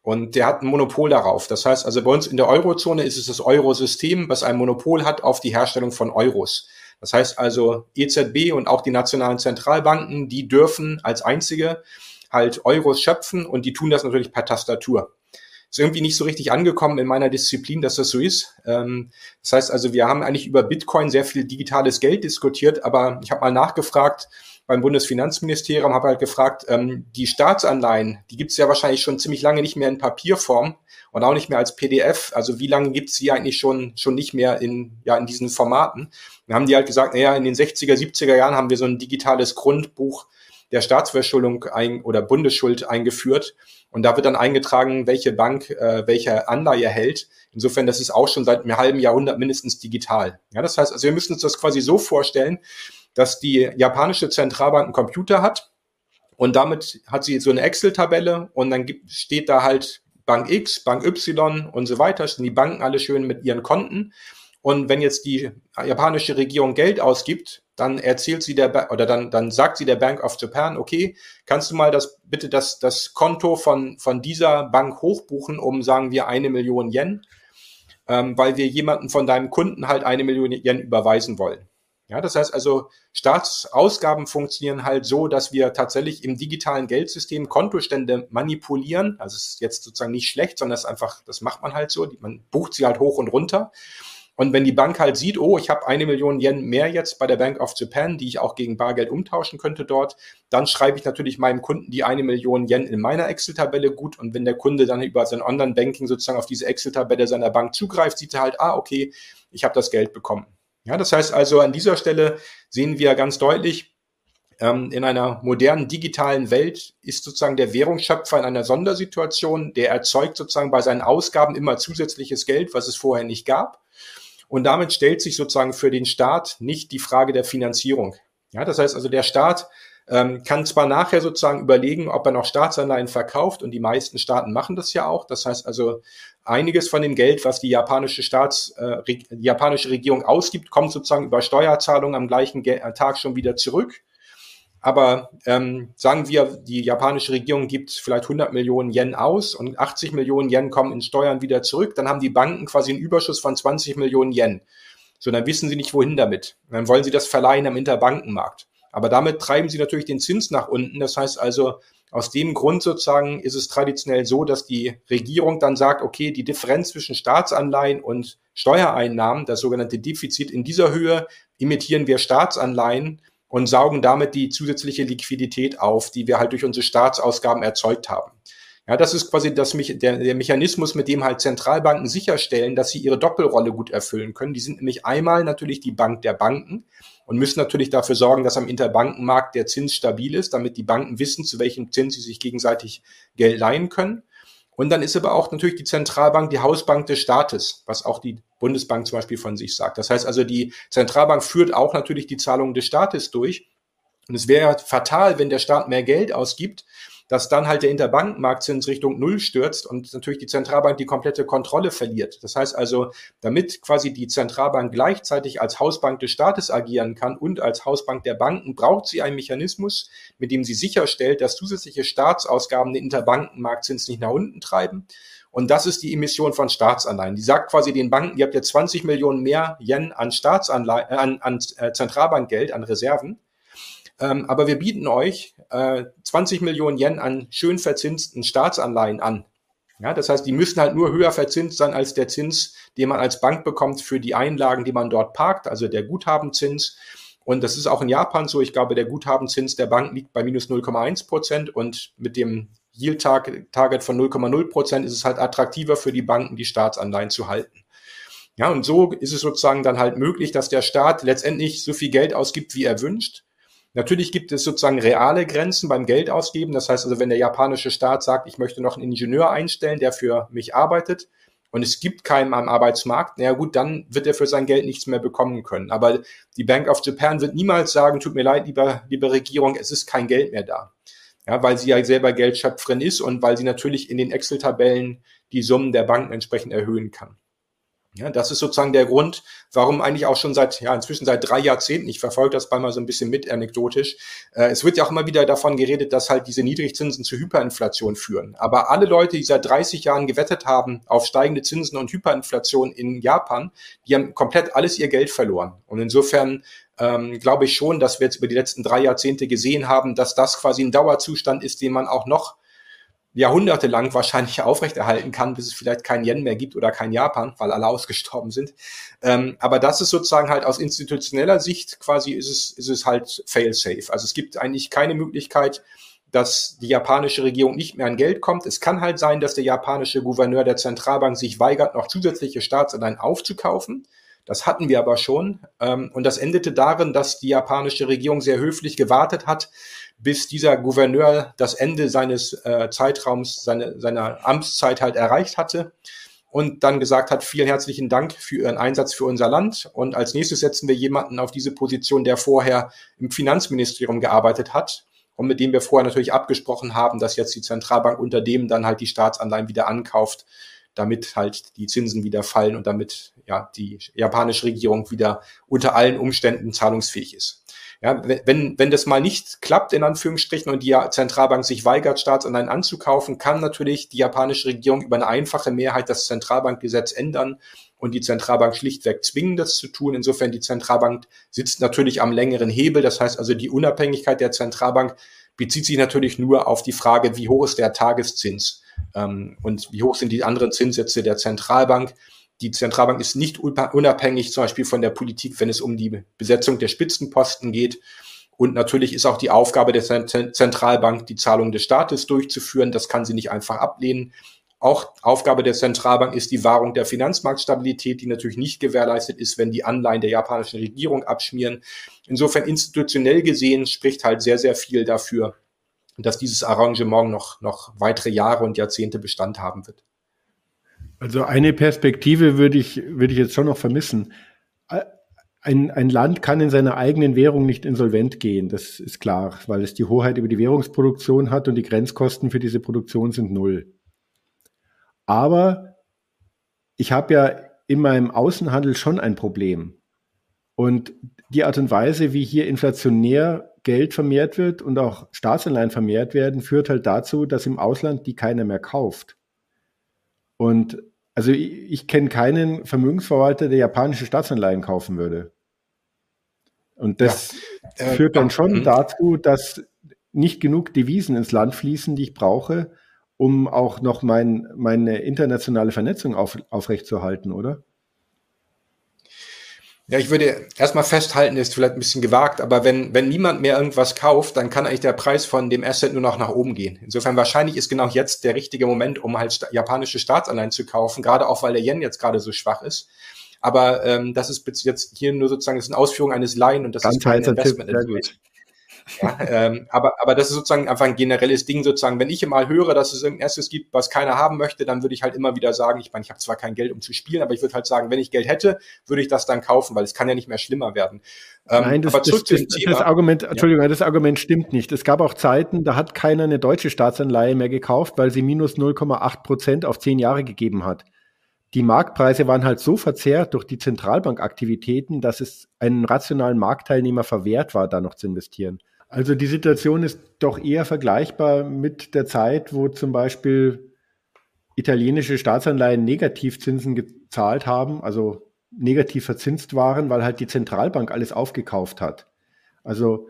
Und der hat ein Monopol darauf. Das heißt also, bei uns in der Eurozone ist es das Eurosystem, was ein Monopol hat auf die Herstellung von Euros. Das heißt also, EZB und auch die nationalen Zentralbanken, die dürfen als einzige halt Euros schöpfen und die tun das natürlich per Tastatur. Ist irgendwie nicht so richtig angekommen in meiner Disziplin, dass das so ist. Ähm, das heißt also, wir haben eigentlich über Bitcoin sehr viel digitales Geld diskutiert, aber ich habe mal nachgefragt, beim Bundesfinanzministerium, habe halt gefragt, ähm, die Staatsanleihen, die gibt es ja wahrscheinlich schon ziemlich lange nicht mehr in Papierform und auch nicht mehr als PDF. Also wie lange gibt es die eigentlich schon, schon nicht mehr in, ja, in diesen Formaten? Dann haben die halt gesagt, naja, in den 60er, 70er Jahren haben wir so ein digitales Grundbuch der Staatsverschuldung ein, oder Bundesschuld eingeführt. Und da wird dann eingetragen, welche Bank äh, welche Anleihe hält. Insofern, das ist auch schon seit einem halben Jahrhundert mindestens digital. Ja, das heißt, also wir müssen uns das quasi so vorstellen, dass die japanische Zentralbank einen Computer hat und damit hat sie so eine Excel-Tabelle und dann gibt, steht da halt Bank X, Bank Y und so weiter, sind die Banken alle schön mit ihren Konten. Und wenn jetzt die japanische Regierung Geld ausgibt, dann erzählt sie der ba oder dann, dann sagt sie der Bank of Japan, okay, kannst du mal das bitte das, das Konto von, von dieser Bank hochbuchen um, sagen wir, eine Million Yen, ähm, weil wir jemanden von deinem Kunden halt eine Million Yen überweisen wollen. Ja, das heißt also, Staatsausgaben funktionieren halt so, dass wir tatsächlich im digitalen Geldsystem Kontostände manipulieren. Also es ist jetzt sozusagen nicht schlecht, sondern es ist einfach, das macht man halt so. Man bucht sie halt hoch und runter. Und wenn die Bank halt sieht, oh, ich habe eine Million Yen mehr jetzt bei der Bank of Japan, die ich auch gegen Bargeld umtauschen könnte dort, dann schreibe ich natürlich meinem Kunden die eine Million Yen in meiner Excel-Tabelle gut. Und wenn der Kunde dann über sein Online-Banking sozusagen auf diese Excel-Tabelle seiner Bank zugreift, sieht er halt, ah, okay, ich habe das Geld bekommen. Ja, das heißt also, an dieser Stelle sehen wir ganz deutlich, ähm, in einer modernen digitalen Welt ist sozusagen der Währungsschöpfer in einer Sondersituation, der erzeugt sozusagen bei seinen Ausgaben immer zusätzliches Geld, was es vorher nicht gab. Und damit stellt sich sozusagen für den Staat nicht die Frage der Finanzierung. Ja, das heißt also, der Staat ähm, kann zwar nachher sozusagen überlegen, ob er noch Staatsanleihen verkauft und die meisten Staaten machen das ja auch. Das heißt also, einiges von dem Geld, was die japanische Staats, äh, die japanische Regierung ausgibt, kommt sozusagen über Steuerzahlungen am gleichen Ge äh, Tag schon wieder zurück. Aber ähm, sagen wir, die japanische Regierung gibt vielleicht 100 Millionen Yen aus und 80 Millionen Yen kommen in Steuern wieder zurück, dann haben die Banken quasi einen Überschuss von 20 Millionen Yen. So, dann wissen sie nicht, wohin damit. Dann wollen sie das verleihen am Interbankenmarkt. Aber damit treiben sie natürlich den Zins nach unten. Das heißt also, aus dem Grund sozusagen ist es traditionell so, dass die Regierung dann sagt, okay, die Differenz zwischen Staatsanleihen und Steuereinnahmen, das sogenannte Defizit in dieser Höhe, imitieren wir Staatsanleihen und saugen damit die zusätzliche Liquidität auf, die wir halt durch unsere Staatsausgaben erzeugt haben. Ja, das ist quasi das, der, der Mechanismus, mit dem halt Zentralbanken sicherstellen, dass sie ihre Doppelrolle gut erfüllen können. Die sind nämlich einmal natürlich die Bank der Banken und müssen natürlich dafür sorgen, dass am Interbankenmarkt der Zins stabil ist, damit die Banken wissen, zu welchem Zins sie sich gegenseitig Geld leihen können. Und dann ist aber auch natürlich die Zentralbank die Hausbank des Staates, was auch die Bundesbank zum Beispiel von sich sagt. Das heißt also, die Zentralbank führt auch natürlich die Zahlungen des Staates durch. Und es wäre fatal, wenn der Staat mehr Geld ausgibt, dass dann halt der Interbankenmarktzins Richtung Null stürzt und natürlich die Zentralbank die komplette Kontrolle verliert. Das heißt also, damit quasi die Zentralbank gleichzeitig als Hausbank des Staates agieren kann und als Hausbank der Banken, braucht sie einen Mechanismus, mit dem sie sicherstellt, dass zusätzliche Staatsausgaben den Interbankenmarktzins nicht nach unten treiben Und das ist die Emission von Staatsanleihen. Die sagt quasi den Banken, ihr habt jetzt 20 Millionen mehr Yen an Staatsanleihen, äh, an, an äh, Zentralbankgeld, an Reserven. Ähm, aber wir bieten euch äh, 20 Millionen Yen an schön verzinsten Staatsanleihen an. Ja, das heißt, die müssen halt nur höher verzinst sein als der Zins, den man als Bank bekommt für die Einlagen, die man dort parkt, also der Guthabenzins. Und das ist auch in Japan so. Ich glaube, der Guthabenzins der Bank liegt bei minus 0,1 Prozent und mit dem Yield-Target von 0,0 Prozent ist es halt attraktiver für die Banken, die Staatsanleihen zu halten. Ja, und so ist es sozusagen dann halt möglich, dass der Staat letztendlich so viel Geld ausgibt, wie er wünscht. Natürlich gibt es sozusagen reale Grenzen beim Geld ausgeben. Das heißt also, wenn der japanische Staat sagt, ich möchte noch einen Ingenieur einstellen, der für mich arbeitet, und es gibt keinen am Arbeitsmarkt, naja gut, dann wird er für sein Geld nichts mehr bekommen können. Aber die Bank of Japan wird niemals sagen, tut mir leid, lieber, liebe Regierung, es ist kein Geld mehr da ja, weil sie ja selber Geldschöpferin ist und weil sie natürlich in den Excel-Tabellen die Summen der Banken entsprechend erhöhen kann. Ja, das ist sozusagen der Grund, warum eigentlich auch schon seit, ja, inzwischen seit drei Jahrzehnten, ich verfolge das mal so ein bisschen mit anekdotisch, äh, es wird ja auch immer wieder davon geredet, dass halt diese Niedrigzinsen zu Hyperinflation führen. Aber alle Leute, die seit 30 Jahren gewettet haben auf steigende Zinsen und Hyperinflation in Japan, die haben komplett alles ihr Geld verloren. Und insofern ähm, glaube ich schon, dass wir jetzt über die letzten drei Jahrzehnte gesehen haben, dass das quasi ein Dauerzustand ist, den man auch noch jahrhundertelang wahrscheinlich aufrechterhalten kann, bis es vielleicht kein Yen mehr gibt oder kein Japan, weil alle ausgestorben sind. Ähm, aber das ist sozusagen halt aus institutioneller Sicht quasi ist es, ist es halt fail-safe. Also es gibt eigentlich keine Möglichkeit, dass die japanische Regierung nicht mehr an Geld kommt. Es kann halt sein, dass der japanische Gouverneur der Zentralbank sich weigert, noch zusätzliche Staatsanleihen aufzukaufen. Das hatten wir aber schon. Ähm, und das endete darin, dass die japanische Regierung sehr höflich gewartet hat, bis dieser Gouverneur das Ende seines äh, Zeitraums, seine, seiner Amtszeit halt erreicht hatte und dann gesagt hat, vielen herzlichen Dank für Ihren Einsatz für unser Land. Und als nächstes setzen wir jemanden auf diese Position, der vorher im Finanzministerium gearbeitet hat und mit dem wir vorher natürlich abgesprochen haben, dass jetzt die Zentralbank unter dem dann halt die Staatsanleihen wieder ankauft, damit halt die Zinsen wieder fallen und damit ja die japanische Regierung wieder unter allen Umständen zahlungsfähig ist. Ja, wenn, wenn das mal nicht klappt, in Anführungsstrichen, und die Zentralbank sich weigert, Staatsanleihen anzukaufen, kann natürlich die japanische Regierung über eine einfache Mehrheit das Zentralbankgesetz ändern und die Zentralbank schlichtweg zwingen, das zu tun. Insofern die Zentralbank sitzt natürlich am längeren Hebel. Das heißt also, die Unabhängigkeit der Zentralbank bezieht sich natürlich nur auf die Frage, wie hoch ist der Tageszins ähm, und wie hoch sind die anderen Zinssätze der Zentralbank. Die Zentralbank ist nicht unabhängig zum Beispiel von der Politik, wenn es um die Besetzung der Spitzenposten geht. Und natürlich ist auch die Aufgabe der Zentralbank, die Zahlung des Staates durchzuführen. Das kann sie nicht einfach ablehnen. Auch Aufgabe der Zentralbank ist die Wahrung der Finanzmarktstabilität, die natürlich nicht gewährleistet ist, wenn die Anleihen der japanischen Regierung abschmieren. Insofern institutionell gesehen spricht halt sehr, sehr viel dafür, dass dieses Arrangement noch, noch weitere Jahre und Jahrzehnte Bestand haben wird. Also eine Perspektive würde ich, würde ich jetzt schon noch vermissen. Ein, ein Land kann in seiner eigenen Währung nicht insolvent gehen, das ist klar, weil es die Hoheit über die Währungsproduktion hat und die Grenzkosten für diese Produktion sind null. Aber ich habe ja in meinem Außenhandel schon ein Problem. Und die Art und Weise, wie hier inflationär Geld vermehrt wird und auch Staatsanleihen vermehrt werden, führt halt dazu, dass im Ausland die keiner mehr kauft. Und also ich, ich kenne keinen Vermögensverwalter, der japanische Staatsanleihen kaufen würde. Und das ja. äh, führt dann schon mhm. dazu, dass nicht genug Devisen ins Land fließen, die ich brauche, um auch noch mein, meine internationale Vernetzung auf, aufrechtzuerhalten, oder? Ja, ich würde erstmal festhalten, ist vielleicht ein bisschen gewagt, aber wenn, wenn niemand mehr irgendwas kauft, dann kann eigentlich der Preis von dem Asset nur noch nach oben gehen. Insofern wahrscheinlich ist genau jetzt der richtige Moment, um halt japanische Staatsanleihen zu kaufen, gerade auch weil der Yen jetzt gerade so schwach ist. Aber ähm, das ist jetzt hier nur sozusagen das ist eine Ausführung eines Laien und das Ganz ist kein Investment. Tipp, sehr gut. Ja, ähm, aber, aber das ist sozusagen einfach ein generelles Ding sozusagen. Wenn ich mal höre, dass es irgendein Asset gibt, was keiner haben möchte, dann würde ich halt immer wieder sagen, ich meine, ich habe zwar kein Geld, um zu spielen, aber ich würde halt sagen, wenn ich Geld hätte, würde ich das dann kaufen, weil es kann ja nicht mehr schlimmer werden. Ähm, Nein, das, aber das, das, das Argument, Entschuldigung, ja. das Argument stimmt nicht. Es gab auch Zeiten, da hat keiner eine deutsche Staatsanleihe mehr gekauft, weil sie minus 0,8 Prozent auf zehn Jahre gegeben hat die Marktpreise waren halt so verzerrt durch die Zentralbankaktivitäten, dass es einen rationalen Marktteilnehmer verwehrt war, da noch zu investieren. Also die Situation ist doch eher vergleichbar mit der Zeit, wo zum Beispiel italienische Staatsanleihen Negativzinsen gezahlt haben, also negativ verzinst waren, weil halt die Zentralbank alles aufgekauft hat. Also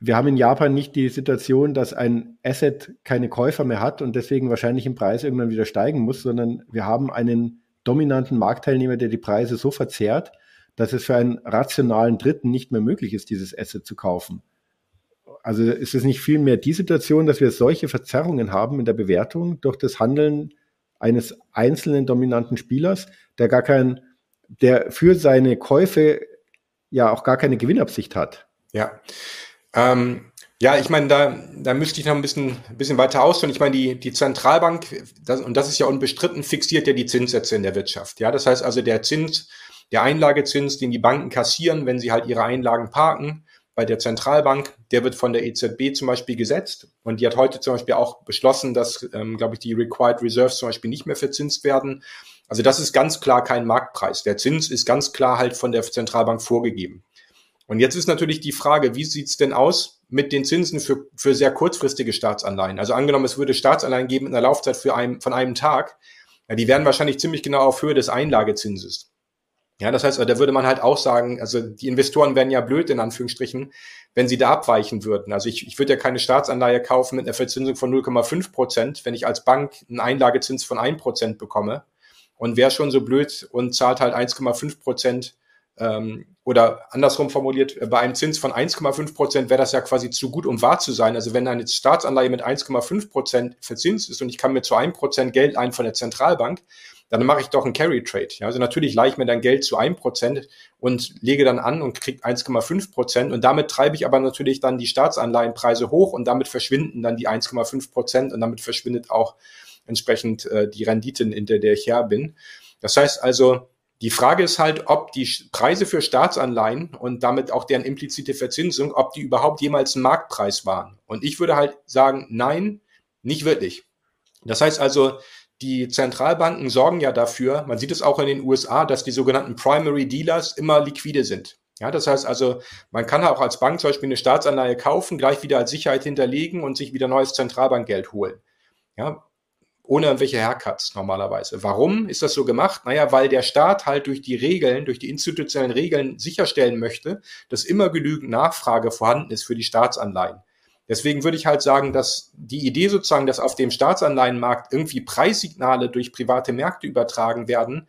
wir haben in Japan nicht die Situation, dass ein Asset keine Käufer mehr hat und deswegen wahrscheinlich im Preis irgendwann wieder steigen muss, sondern wir haben einen dominanten Marktteilnehmer, der die Preise so verzerrt, dass es für einen rationalen Dritten nicht mehr möglich ist, dieses Asset zu kaufen. Also ist es nicht vielmehr die Situation, dass wir solche Verzerrungen haben in der Bewertung durch das Handeln eines einzelnen dominanten Spielers, der gar kein, der für seine Käufe ja auch gar keine Gewinnabsicht hat. Ja. Ähm, ja, ich meine, da, da müsste ich noch ein bisschen, ein bisschen weiter ausführen. Ich meine, die, die Zentralbank, das, und das ist ja unbestritten, fixiert ja die Zinssätze in der Wirtschaft. Ja, das heißt also, der Zins, der Einlagezins, den die Banken kassieren, wenn sie halt ihre Einlagen parken, bei der Zentralbank, der wird von der EZB zum Beispiel gesetzt. Und die hat heute zum Beispiel auch beschlossen, dass, ähm, glaube ich, die Required Reserves zum Beispiel nicht mehr verzinst werden. Also das ist ganz klar kein Marktpreis. Der Zins ist ganz klar halt von der Zentralbank vorgegeben. Und jetzt ist natürlich die Frage, wie sieht's denn aus mit den Zinsen für, für sehr kurzfristige Staatsanleihen? Also angenommen, es würde Staatsanleihen geben in der Laufzeit für einen, von einem Tag, ja, die wären wahrscheinlich ziemlich genau auf Höhe des Einlagezinses. Ja, das heißt, da würde man halt auch sagen, also die Investoren wären ja blöd, in Anführungsstrichen, wenn sie da abweichen würden. Also ich, ich würde ja keine Staatsanleihe kaufen mit einer Verzinsung von 0,5 Prozent, wenn ich als Bank einen Einlagezins von 1 Prozent bekomme und wäre schon so blöd und zahlt halt 1,5 Prozent ähm, oder andersrum formuliert, äh, bei einem Zins von 1,5 Prozent wäre das ja quasi zu gut, um wahr zu sein. Also wenn eine Staatsanleihe mit 1,5 Prozent verzinst ist und ich kann mir zu einem Prozent Geld ein von der Zentralbank, dann mache ich doch einen Carry Trade. Ja, also natürlich leihe ich mir dann Geld zu einem Prozent und lege dann an und kriege 1,5 Prozent und damit treibe ich aber natürlich dann die Staatsanleihenpreise hoch und damit verschwinden dann die 1,5 Prozent und damit verschwindet auch entsprechend äh, die Renditen, in der, der ich her bin. Das heißt also, die Frage ist halt, ob die Preise für Staatsanleihen und damit auch deren implizite Verzinsung, ob die überhaupt jemals ein Marktpreis waren. Und ich würde halt sagen, nein, nicht wirklich. Das heißt also, die Zentralbanken sorgen ja dafür, man sieht es auch in den USA, dass die sogenannten Primary Dealers immer liquide sind. Ja, das heißt also, man kann auch als Bank zum Beispiel eine Staatsanleihe kaufen, gleich wieder als Sicherheit hinterlegen und sich wieder neues Zentralbankgeld holen. Ja, ohne irgendwelche Haircuts normalerweise. Warum ist das so gemacht? Naja, weil der Staat halt durch die Regeln, durch die institutionellen Regeln sicherstellen möchte, dass immer genügend Nachfrage vorhanden ist für die Staatsanleihen. Deswegen würde ich halt sagen, dass die Idee sozusagen, dass auf dem Staatsanleihenmarkt irgendwie Preissignale durch private Märkte übertragen werden,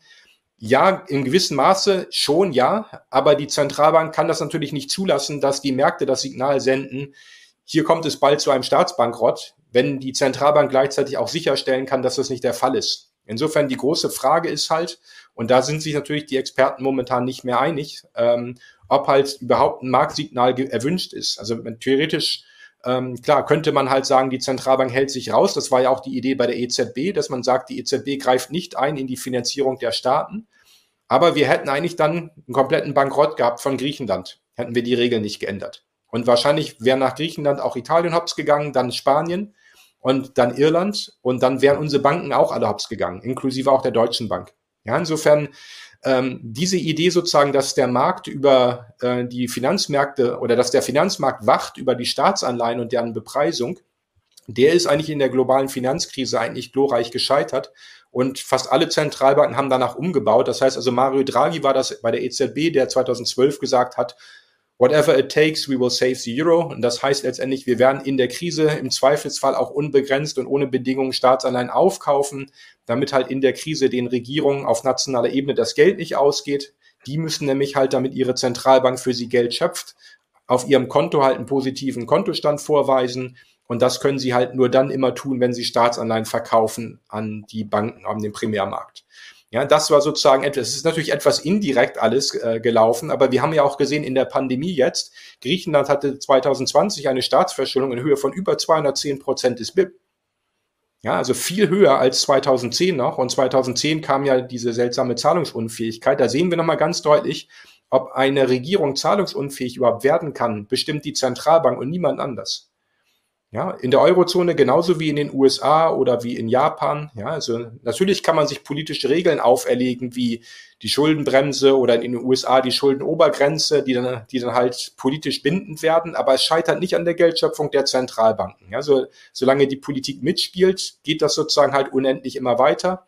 ja, in gewissem Maße schon ja, aber die Zentralbank kann das natürlich nicht zulassen, dass die Märkte das Signal senden, hier kommt es bald zu einem Staatsbankrott, wenn die Zentralbank gleichzeitig auch sicherstellen kann, dass das nicht der Fall ist. Insofern die große Frage ist halt, und da sind sich natürlich die Experten momentan nicht mehr einig, ähm, ob halt überhaupt ein Marktsignal erwünscht ist. Also theoretisch, ähm, klar, könnte man halt sagen, die Zentralbank hält sich raus. Das war ja auch die Idee bei der EZB, dass man sagt, die EZB greift nicht ein in die Finanzierung der Staaten. Aber wir hätten eigentlich dann einen kompletten Bankrott gehabt von Griechenland, hätten wir die Regeln nicht geändert. Und wahrscheinlich wäre nach Griechenland auch Italien hops gegangen, dann Spanien und dann Irland und dann wären unsere Banken auch alle hops gegangen, inklusive auch der Deutschen Bank. Ja, insofern ähm, diese Idee sozusagen, dass der Markt über äh, die Finanzmärkte oder dass der Finanzmarkt wacht über die Staatsanleihen und deren Bepreisung, der ist eigentlich in der globalen Finanzkrise eigentlich glorreich gescheitert. Und fast alle Zentralbanken haben danach umgebaut. Das heißt also, Mario Draghi war das bei der EZB, der 2012 gesagt hat, whatever it takes, we will save the euro. Und das heißt letztendlich, wir werden in der Krise im Zweifelsfall auch unbegrenzt und ohne Bedingungen Staatsanleihen aufkaufen, damit halt in der Krise den Regierungen auf nationaler Ebene das Geld nicht ausgeht. Die müssen nämlich halt, damit ihre Zentralbank für sie Geld schöpft, auf ihrem Konto halt einen positiven Kontostand vorweisen. Und das können sie halt nur dann immer tun, wenn sie Staatsanleihen verkaufen an die Banken, an den Primärmarkt. Ja, das war sozusagen etwas, es ist natürlich etwas indirekt alles äh, gelaufen, aber wir haben ja auch gesehen in der Pandemie jetzt, Griechenland hatte 2020 eine Staatsverschuldung in Höhe von über 210 Prozent des BIP. Ja, also viel höher als 2010 noch. Und 2010 kam ja diese seltsame Zahlungsunfähigkeit. Da sehen wir nochmal ganz deutlich, ob eine Regierung zahlungsunfähig überhaupt werden kann, bestimmt die Zentralbank und niemand anders. Ja, in der Eurozone genauso wie in den USA oder wie in Japan. Ja, also natürlich kann man sich politische Regeln auferlegen, wie die Schuldenbremse oder in den USA die Schuldenobergrenze, die dann, die dann halt politisch bindend werden. Aber es scheitert nicht an der Geldschöpfung der Zentralbanken. Ja, so, solange die Politik mitspielt, geht das sozusagen halt unendlich immer weiter.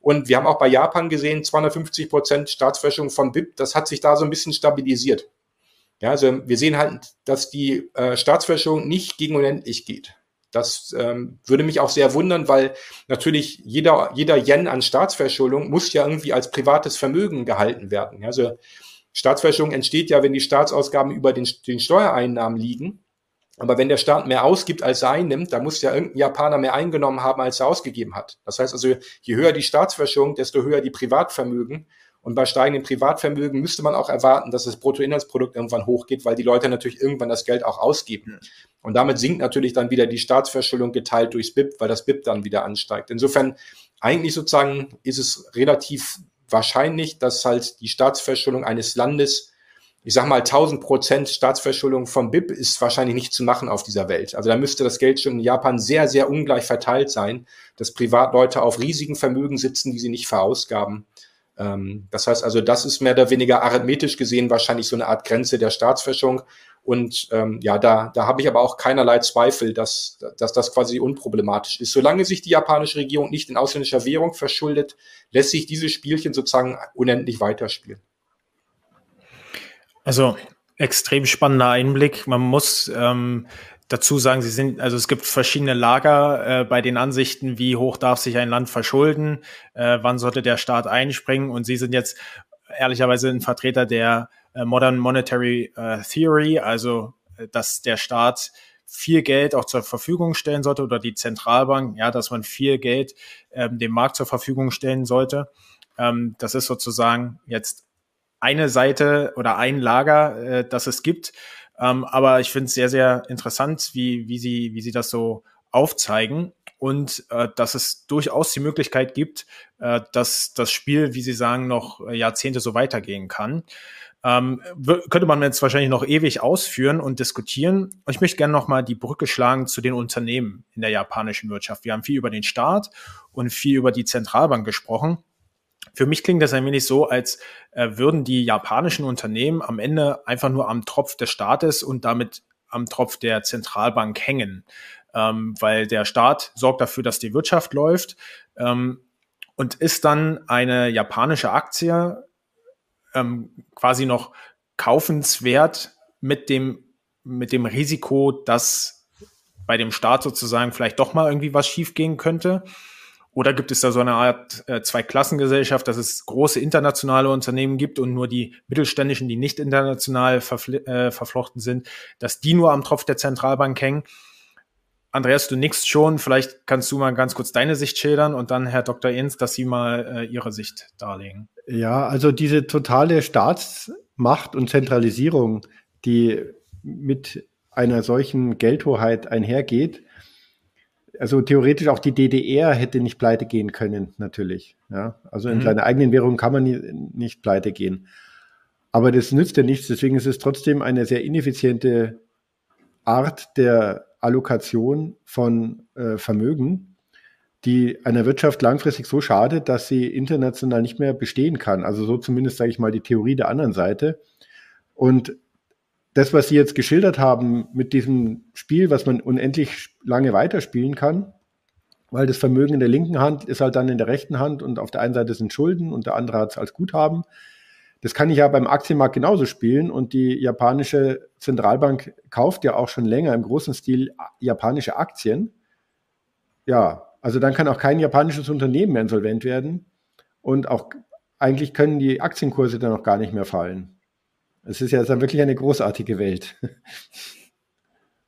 Und wir haben auch bei Japan gesehen, 250 Prozent Staatsverschuldung von BIP, das hat sich da so ein bisschen stabilisiert. Ja, also wir sehen halt, dass die äh, Staatsverschuldung nicht gegen unendlich geht. Das ähm, würde mich auch sehr wundern, weil natürlich jeder, jeder Yen an Staatsverschuldung muss ja irgendwie als privates Vermögen gehalten werden. Also Staatsverschuldung entsteht ja, wenn die Staatsausgaben über den, den Steuereinnahmen liegen. Aber wenn der Staat mehr ausgibt, als er einnimmt, dann muss ja irgendein Japaner mehr eingenommen haben, als er ausgegeben hat. Das heißt also, je höher die Staatsverschuldung, desto höher die Privatvermögen. Und bei steigenden Privatvermögen müsste man auch erwarten, dass das Bruttoinlandsprodukt irgendwann hochgeht, weil die Leute natürlich irgendwann das Geld auch ausgeben. Und damit sinkt natürlich dann wieder die Staatsverschuldung geteilt durchs BIP, weil das BIP dann wieder ansteigt. Insofern eigentlich sozusagen ist es relativ wahrscheinlich, dass halt die Staatsverschuldung eines Landes, ich sag mal 1000 Prozent Staatsverschuldung vom BIP ist wahrscheinlich nicht zu machen auf dieser Welt. Also da müsste das Geld schon in Japan sehr, sehr ungleich verteilt sein, dass Privatleute auf riesigen Vermögen sitzen, die sie nicht verausgaben. Ähm, das heißt also, das ist mehr oder weniger arithmetisch gesehen wahrscheinlich so eine Art Grenze der Staatsfäschung. Und ähm, ja, da, da habe ich aber auch keinerlei Zweifel, dass, dass das quasi unproblematisch ist. Solange sich die japanische Regierung nicht in ausländischer Währung verschuldet, lässt sich dieses Spielchen sozusagen unendlich weiterspielen. Also extrem spannender Einblick. Man muss ähm, dazu sagen, sie sind, also es gibt verschiedene Lager äh, bei den Ansichten, wie hoch darf sich ein Land verschulden, äh, wann sollte der Staat einspringen und sie sind jetzt ehrlicherweise ein Vertreter der äh, Modern Monetary äh, Theory, also äh, dass der Staat viel Geld auch zur Verfügung stellen sollte oder die Zentralbank, ja, dass man viel Geld ähm, dem Markt zur Verfügung stellen sollte. Ähm, das ist sozusagen jetzt eine Seite oder ein Lager, äh, das es gibt. Ähm, aber ich finde es sehr, sehr interessant, wie, wie, sie, wie sie das so aufzeigen und äh, dass es durchaus die Möglichkeit gibt, äh, dass das Spiel, wie Sie sagen, noch Jahrzehnte so weitergehen kann. Ähm, könnte man jetzt wahrscheinlich noch ewig ausführen und diskutieren. Ich möchte gerne noch mal die Brücke schlagen zu den Unternehmen in der japanischen Wirtschaft. Wir haben viel über den Staat und viel über die Zentralbank gesprochen. Für mich klingt das ein wenig so, als äh, würden die japanischen Unternehmen am Ende einfach nur am Tropf des Staates und damit am Tropf der Zentralbank hängen, ähm, weil der Staat sorgt dafür, dass die Wirtschaft läuft ähm, und ist dann eine japanische Aktie ähm, quasi noch kaufenswert mit dem, mit dem Risiko, dass bei dem Staat sozusagen vielleicht doch mal irgendwie was schiefgehen könnte. Oder gibt es da so eine Art äh, Zweiklassengesellschaft, dass es große internationale Unternehmen gibt und nur die mittelständischen, die nicht international äh, verflochten sind, dass die nur am Tropf der Zentralbank hängen? Andreas, du nickst schon. Vielleicht kannst du mal ganz kurz deine Sicht schildern und dann Herr Dr. Inz, dass Sie mal äh, Ihre Sicht darlegen. Ja, also diese totale Staatsmacht und Zentralisierung, die mit einer solchen Geldhoheit einhergeht, also theoretisch auch die DDR hätte nicht pleite gehen können, natürlich. Ja, also in mhm. seiner eigenen Währung kann man nie, nicht pleite gehen. Aber das nützt ja nichts. Deswegen ist es trotzdem eine sehr ineffiziente Art der Allokation von äh, Vermögen, die einer Wirtschaft langfristig so schadet, dass sie international nicht mehr bestehen kann. Also so zumindest sage ich mal die Theorie der anderen Seite. Und das, was Sie jetzt geschildert haben mit diesem Spiel, was man unendlich lange weiterspielen kann, weil das Vermögen in der linken Hand ist halt dann in der rechten Hand und auf der einen Seite sind Schulden und der andere hat es als Guthaben. Das kann ich ja beim Aktienmarkt genauso spielen und die japanische Zentralbank kauft ja auch schon länger im großen Stil japanische Aktien. Ja, also dann kann auch kein japanisches Unternehmen mehr insolvent werden und auch eigentlich können die Aktienkurse dann auch gar nicht mehr fallen. Es ist ja dann wirklich eine großartige Welt.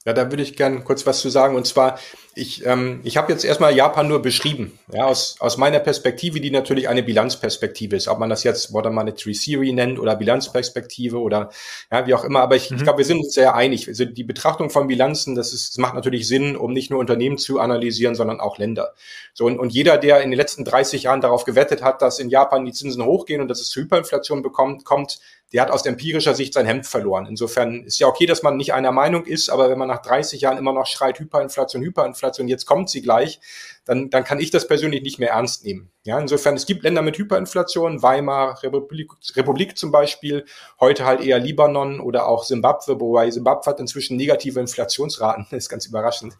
Ja, da würde ich gern kurz was zu sagen. Und zwar, ich, ähm, ich habe jetzt erstmal Japan nur beschrieben, ja, aus, aus meiner Perspektive, die natürlich eine Bilanzperspektive ist. Ob man das jetzt Modern Monetary Theory nennt oder Bilanzperspektive oder ja, wie auch immer. Aber ich, mhm. ich glaube, wir sind uns sehr einig. Also die Betrachtung von Bilanzen, das, ist, das macht natürlich Sinn, um nicht nur Unternehmen zu analysieren, sondern auch Länder. So, und, und jeder, der in den letzten 30 Jahren darauf gewettet hat, dass in Japan die Zinsen hochgehen und dass es zu Hyperinflation bekommt, kommt, der hat aus empirischer Sicht sein Hemd verloren. Insofern ist ja okay, dass man nicht einer Meinung ist, aber wenn man nach 30 Jahren immer noch schreit Hyperinflation, Hyperinflation, jetzt kommt sie gleich, dann, dann kann ich das persönlich nicht mehr ernst nehmen. Ja, insofern, es gibt Länder mit Hyperinflation, Weimar, Republik, Republik zum Beispiel, heute halt eher Libanon oder auch Simbabwe, wobei Simbabwe hat inzwischen negative Inflationsraten, das ist ganz überraschend.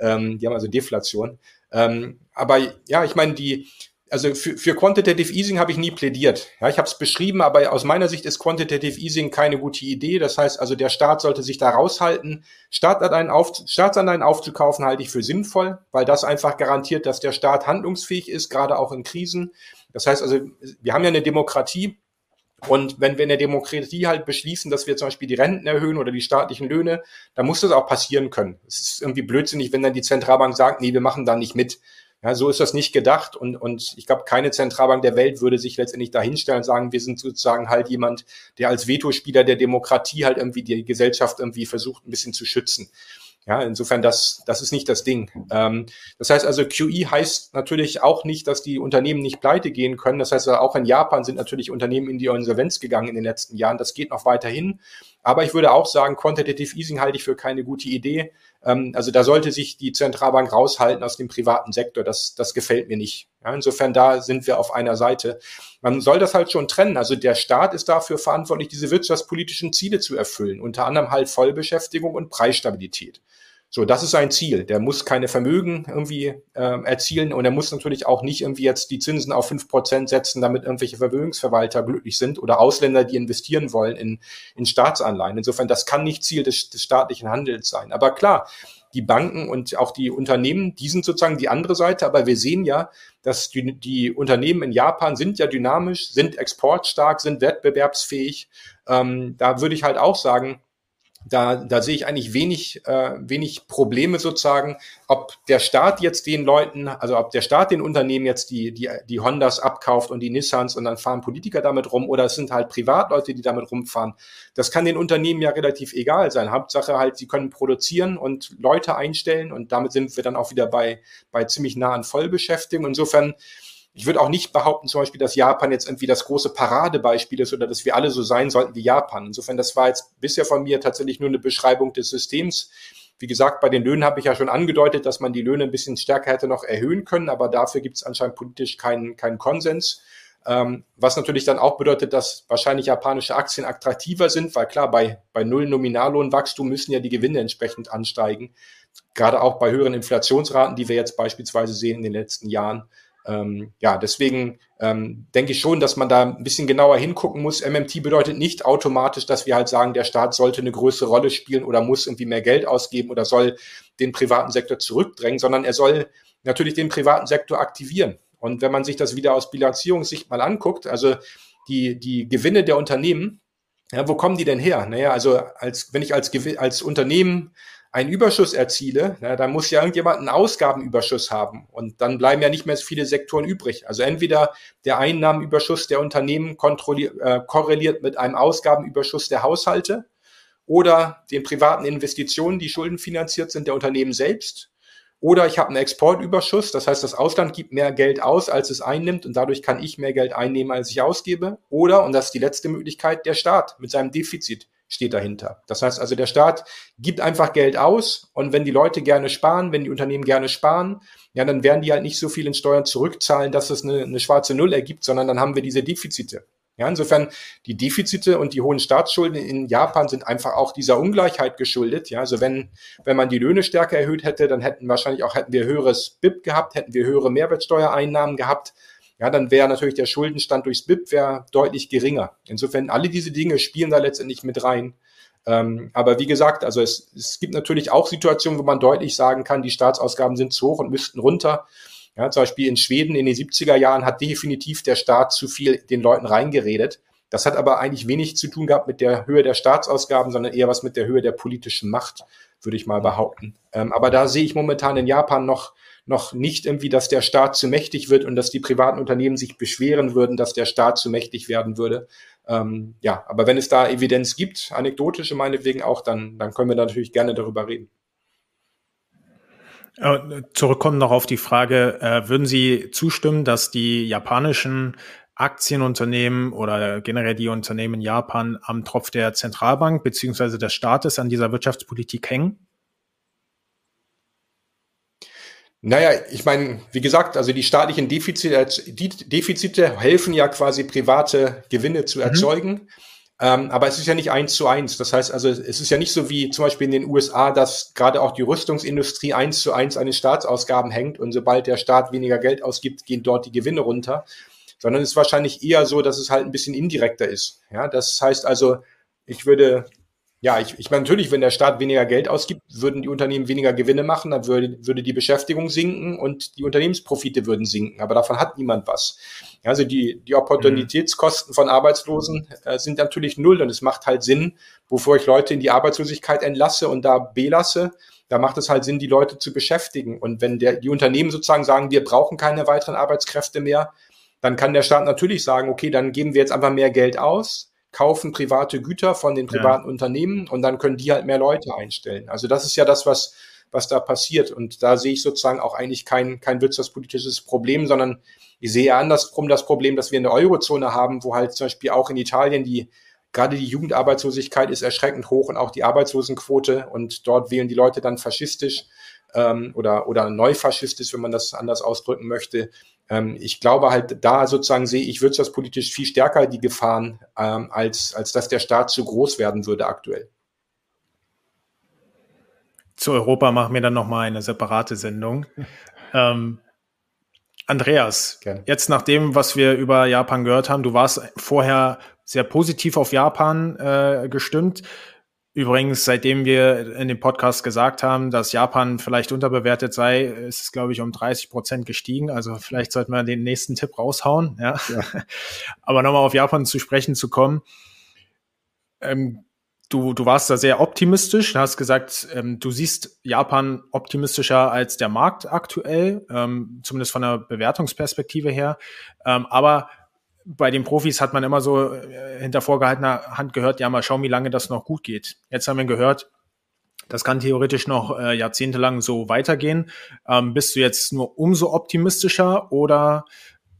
Ähm, die haben also Deflation. Ähm, aber ja, ich meine, die, also für, für Quantitative Easing habe ich nie plädiert. Ja, ich habe es beschrieben, aber aus meiner Sicht ist Quantitative Easing keine gute Idee. Das heißt also, der Staat sollte sich da raushalten. Staatsanleihen, auf, Staatsanleihen aufzukaufen halte ich für sinnvoll, weil das einfach garantiert, dass der Staat handlungsfähig ist, gerade auch in Krisen. Das heißt also, wir haben ja eine Demokratie. Und wenn wir in der Demokratie halt beschließen, dass wir zum Beispiel die Renten erhöhen oder die staatlichen Löhne, dann muss das auch passieren können. Es ist irgendwie blödsinnig, wenn dann die Zentralbank sagt, nee, wir machen da nicht mit. Ja, so ist das nicht gedacht und, und ich glaube, keine Zentralbank der Welt würde sich letztendlich dahinstellen und sagen, wir sind sozusagen halt jemand, der als Vetospieler der Demokratie halt irgendwie die Gesellschaft irgendwie versucht, ein bisschen zu schützen. Ja, insofern, das, das ist nicht das Ding. Ähm, das heißt also, QE heißt natürlich auch nicht, dass die Unternehmen nicht pleite gehen können. Das heißt, auch in Japan sind natürlich Unternehmen in die Insolvenz gegangen in den letzten Jahren. Das geht noch weiterhin. Aber ich würde auch sagen, Quantitative Easing halte ich für keine gute Idee. Ähm, also da sollte sich die Zentralbank raushalten aus dem privaten Sektor. Das, das gefällt mir nicht. Ja, insofern da sind wir auf einer Seite. Man soll das halt schon trennen. Also der Staat ist dafür verantwortlich, diese wirtschaftspolitischen Ziele zu erfüllen. Unter anderem halt Vollbeschäftigung und Preisstabilität. So, das ist sein Ziel. Der muss keine Vermögen irgendwie äh, erzielen und er muss natürlich auch nicht irgendwie jetzt die Zinsen auf fünf Prozent setzen, damit irgendwelche Vermögensverwalter glücklich sind oder Ausländer, die investieren wollen in, in Staatsanleihen. Insofern, das kann nicht Ziel des, des staatlichen Handels sein. Aber klar, die Banken und auch die Unternehmen, die sind sozusagen die andere Seite. Aber wir sehen ja, dass die, die Unternehmen in Japan sind ja dynamisch, sind exportstark, sind wettbewerbsfähig. Ähm, da würde ich halt auch sagen, da, da sehe ich eigentlich wenig, äh, wenig Probleme sozusagen, ob der Staat jetzt den Leuten, also ob der Staat den Unternehmen jetzt die, die, die Hondas abkauft und die Nissans und dann fahren Politiker damit rum oder es sind halt Privatleute, die damit rumfahren. Das kann den Unternehmen ja relativ egal sein. Hauptsache halt, sie können produzieren und Leute einstellen und damit sind wir dann auch wieder bei, bei ziemlich nahen Vollbeschäftigung. Insofern ich würde auch nicht behaupten, zum Beispiel, dass Japan jetzt irgendwie das große Paradebeispiel ist oder dass wir alle so sein sollten wie Japan. Insofern, das war jetzt bisher von mir tatsächlich nur eine Beschreibung des Systems. Wie gesagt, bei den Löhnen habe ich ja schon angedeutet, dass man die Löhne ein bisschen stärker hätte noch erhöhen können, aber dafür gibt es anscheinend politisch keinen, keinen Konsens. Ähm, was natürlich dann auch bedeutet, dass wahrscheinlich japanische Aktien attraktiver sind, weil klar, bei, bei null Nominallohnwachstum müssen ja die Gewinne entsprechend ansteigen. Gerade auch bei höheren Inflationsraten, die wir jetzt beispielsweise sehen in den letzten Jahren. Ähm, ja, deswegen ähm, denke ich schon, dass man da ein bisschen genauer hingucken muss. MMT bedeutet nicht automatisch, dass wir halt sagen, der Staat sollte eine größere Rolle spielen oder muss irgendwie mehr Geld ausgeben oder soll den privaten Sektor zurückdrängen, sondern er soll natürlich den privaten Sektor aktivieren. Und wenn man sich das wieder aus Bilanzierungssicht mal anguckt, also die, die Gewinne der Unternehmen, ja, wo kommen die denn her? Naja, also als, wenn ich als, als Unternehmen einen Überschuss erziele, na, dann muss ja irgendjemand einen Ausgabenüberschuss haben. Und dann bleiben ja nicht mehr so viele Sektoren übrig. Also entweder der Einnahmenüberschuss der Unternehmen äh, korreliert mit einem Ausgabenüberschuss der Haushalte oder den privaten Investitionen, die schuldenfinanziert sind, der Unternehmen selbst. Oder ich habe einen Exportüberschuss, das heißt, das Ausland gibt mehr Geld aus, als es einnimmt und dadurch kann ich mehr Geld einnehmen, als ich ausgebe. Oder, und das ist die letzte Möglichkeit, der Staat mit seinem Defizit steht dahinter. Das heißt also, der Staat gibt einfach Geld aus und wenn die Leute gerne sparen, wenn die Unternehmen gerne sparen, ja, dann werden die halt nicht so viel in Steuern zurückzahlen, dass es eine, eine schwarze Null ergibt, sondern dann haben wir diese Defizite. Ja, insofern die Defizite und die hohen Staatsschulden in Japan sind einfach auch dieser Ungleichheit geschuldet. Ja, also wenn, wenn man die Löhne stärker erhöht hätte, dann hätten wahrscheinlich auch, hätten wir höheres BIP gehabt, hätten wir höhere Mehrwertsteuereinnahmen gehabt ja, dann wäre natürlich der Schuldenstand durchs BIP wäre deutlich geringer. Insofern alle diese Dinge spielen da letztendlich mit rein. Ähm, aber wie gesagt, also es, es gibt natürlich auch Situationen, wo man deutlich sagen kann, die Staatsausgaben sind zu hoch und müssten runter. Ja, zum Beispiel in Schweden in den 70er Jahren hat definitiv der Staat zu viel den Leuten reingeredet. Das hat aber eigentlich wenig zu tun gehabt mit der Höhe der Staatsausgaben, sondern eher was mit der Höhe der politischen Macht, würde ich mal behaupten. Ähm, aber da sehe ich momentan in Japan noch noch nicht irgendwie, dass der Staat zu mächtig wird und dass die privaten Unternehmen sich beschweren würden, dass der Staat zu mächtig werden würde. Ähm, ja, aber wenn es da Evidenz gibt, anekdotische meinetwegen auch, dann, dann können wir da natürlich gerne darüber reden. Zurückkommen noch auf die Frage, äh, würden Sie zustimmen, dass die japanischen Aktienunternehmen oder generell die Unternehmen in Japan am Tropf der Zentralbank beziehungsweise des Staates an dieser Wirtschaftspolitik hängen? Naja, ich meine, wie gesagt, also die staatlichen Defizite, die Defizite helfen ja quasi private Gewinne zu mhm. erzeugen. Mhm. Ähm, aber es ist ja nicht eins zu eins. Das heißt also, es ist ja nicht so wie zum Beispiel in den USA, dass gerade auch die Rüstungsindustrie eins zu eins an den Staatsausgaben hängt und sobald der Staat weniger Geld ausgibt, gehen dort die Gewinne runter. Sondern es ist wahrscheinlich eher so, dass es halt ein bisschen indirekter ist. Ja, das heißt also, ich würde ja, ich, ich meine, natürlich, wenn der Staat weniger Geld ausgibt, würden die Unternehmen weniger Gewinne machen, dann würde, würde die Beschäftigung sinken und die Unternehmensprofite würden sinken. Aber davon hat niemand was. Also die, die Opportunitätskosten von Arbeitslosen äh, sind natürlich null und es macht halt Sinn, bevor ich Leute in die Arbeitslosigkeit entlasse und da belasse, da macht es halt Sinn, die Leute zu beschäftigen. Und wenn der, die Unternehmen sozusagen sagen, wir brauchen keine weiteren Arbeitskräfte mehr, dann kann der Staat natürlich sagen, okay, dann geben wir jetzt einfach mehr Geld aus kaufen private Güter von den privaten ja. Unternehmen und dann können die halt mehr Leute einstellen. Also das ist ja das, was, was da passiert. Und da sehe ich sozusagen auch eigentlich kein, kein wirtschaftspolitisches Problem, sondern ich sehe andersrum das Problem, dass wir eine Eurozone haben, wo halt zum Beispiel auch in Italien die gerade die Jugendarbeitslosigkeit ist erschreckend hoch und auch die Arbeitslosenquote und dort wählen die Leute dann faschistisch ähm, oder, oder neufaschistisch, wenn man das anders ausdrücken möchte. Ähm, ich glaube halt, da sozusagen sehe ich wirtschaftspolitisch viel stärker die Gefahren, ähm, als, als dass der Staat zu groß werden würde aktuell. Zu Europa machen wir dann nochmal eine separate Sendung. ähm, Andreas, Gerne. jetzt nach dem, was wir über Japan gehört haben, du warst vorher sehr positiv auf Japan äh, gestimmt. Übrigens, seitdem wir in dem Podcast gesagt haben, dass Japan vielleicht unterbewertet sei, ist es, glaube ich, um 30 Prozent gestiegen. Also vielleicht sollten wir den nächsten Tipp raushauen. Ja. ja. Aber nochmal auf Japan zu sprechen zu kommen. Ähm, du, du warst da sehr optimistisch. Du hast gesagt, ähm, du siehst Japan optimistischer als der Markt aktuell, ähm, zumindest von der Bewertungsperspektive her. Ähm, aber bei den Profis hat man immer so äh, hinter vorgehaltener Hand gehört, ja, mal schauen, wie lange das noch gut geht. Jetzt haben wir gehört, das kann theoretisch noch äh, jahrzehntelang so weitergehen. Ähm, bist du jetzt nur umso optimistischer oder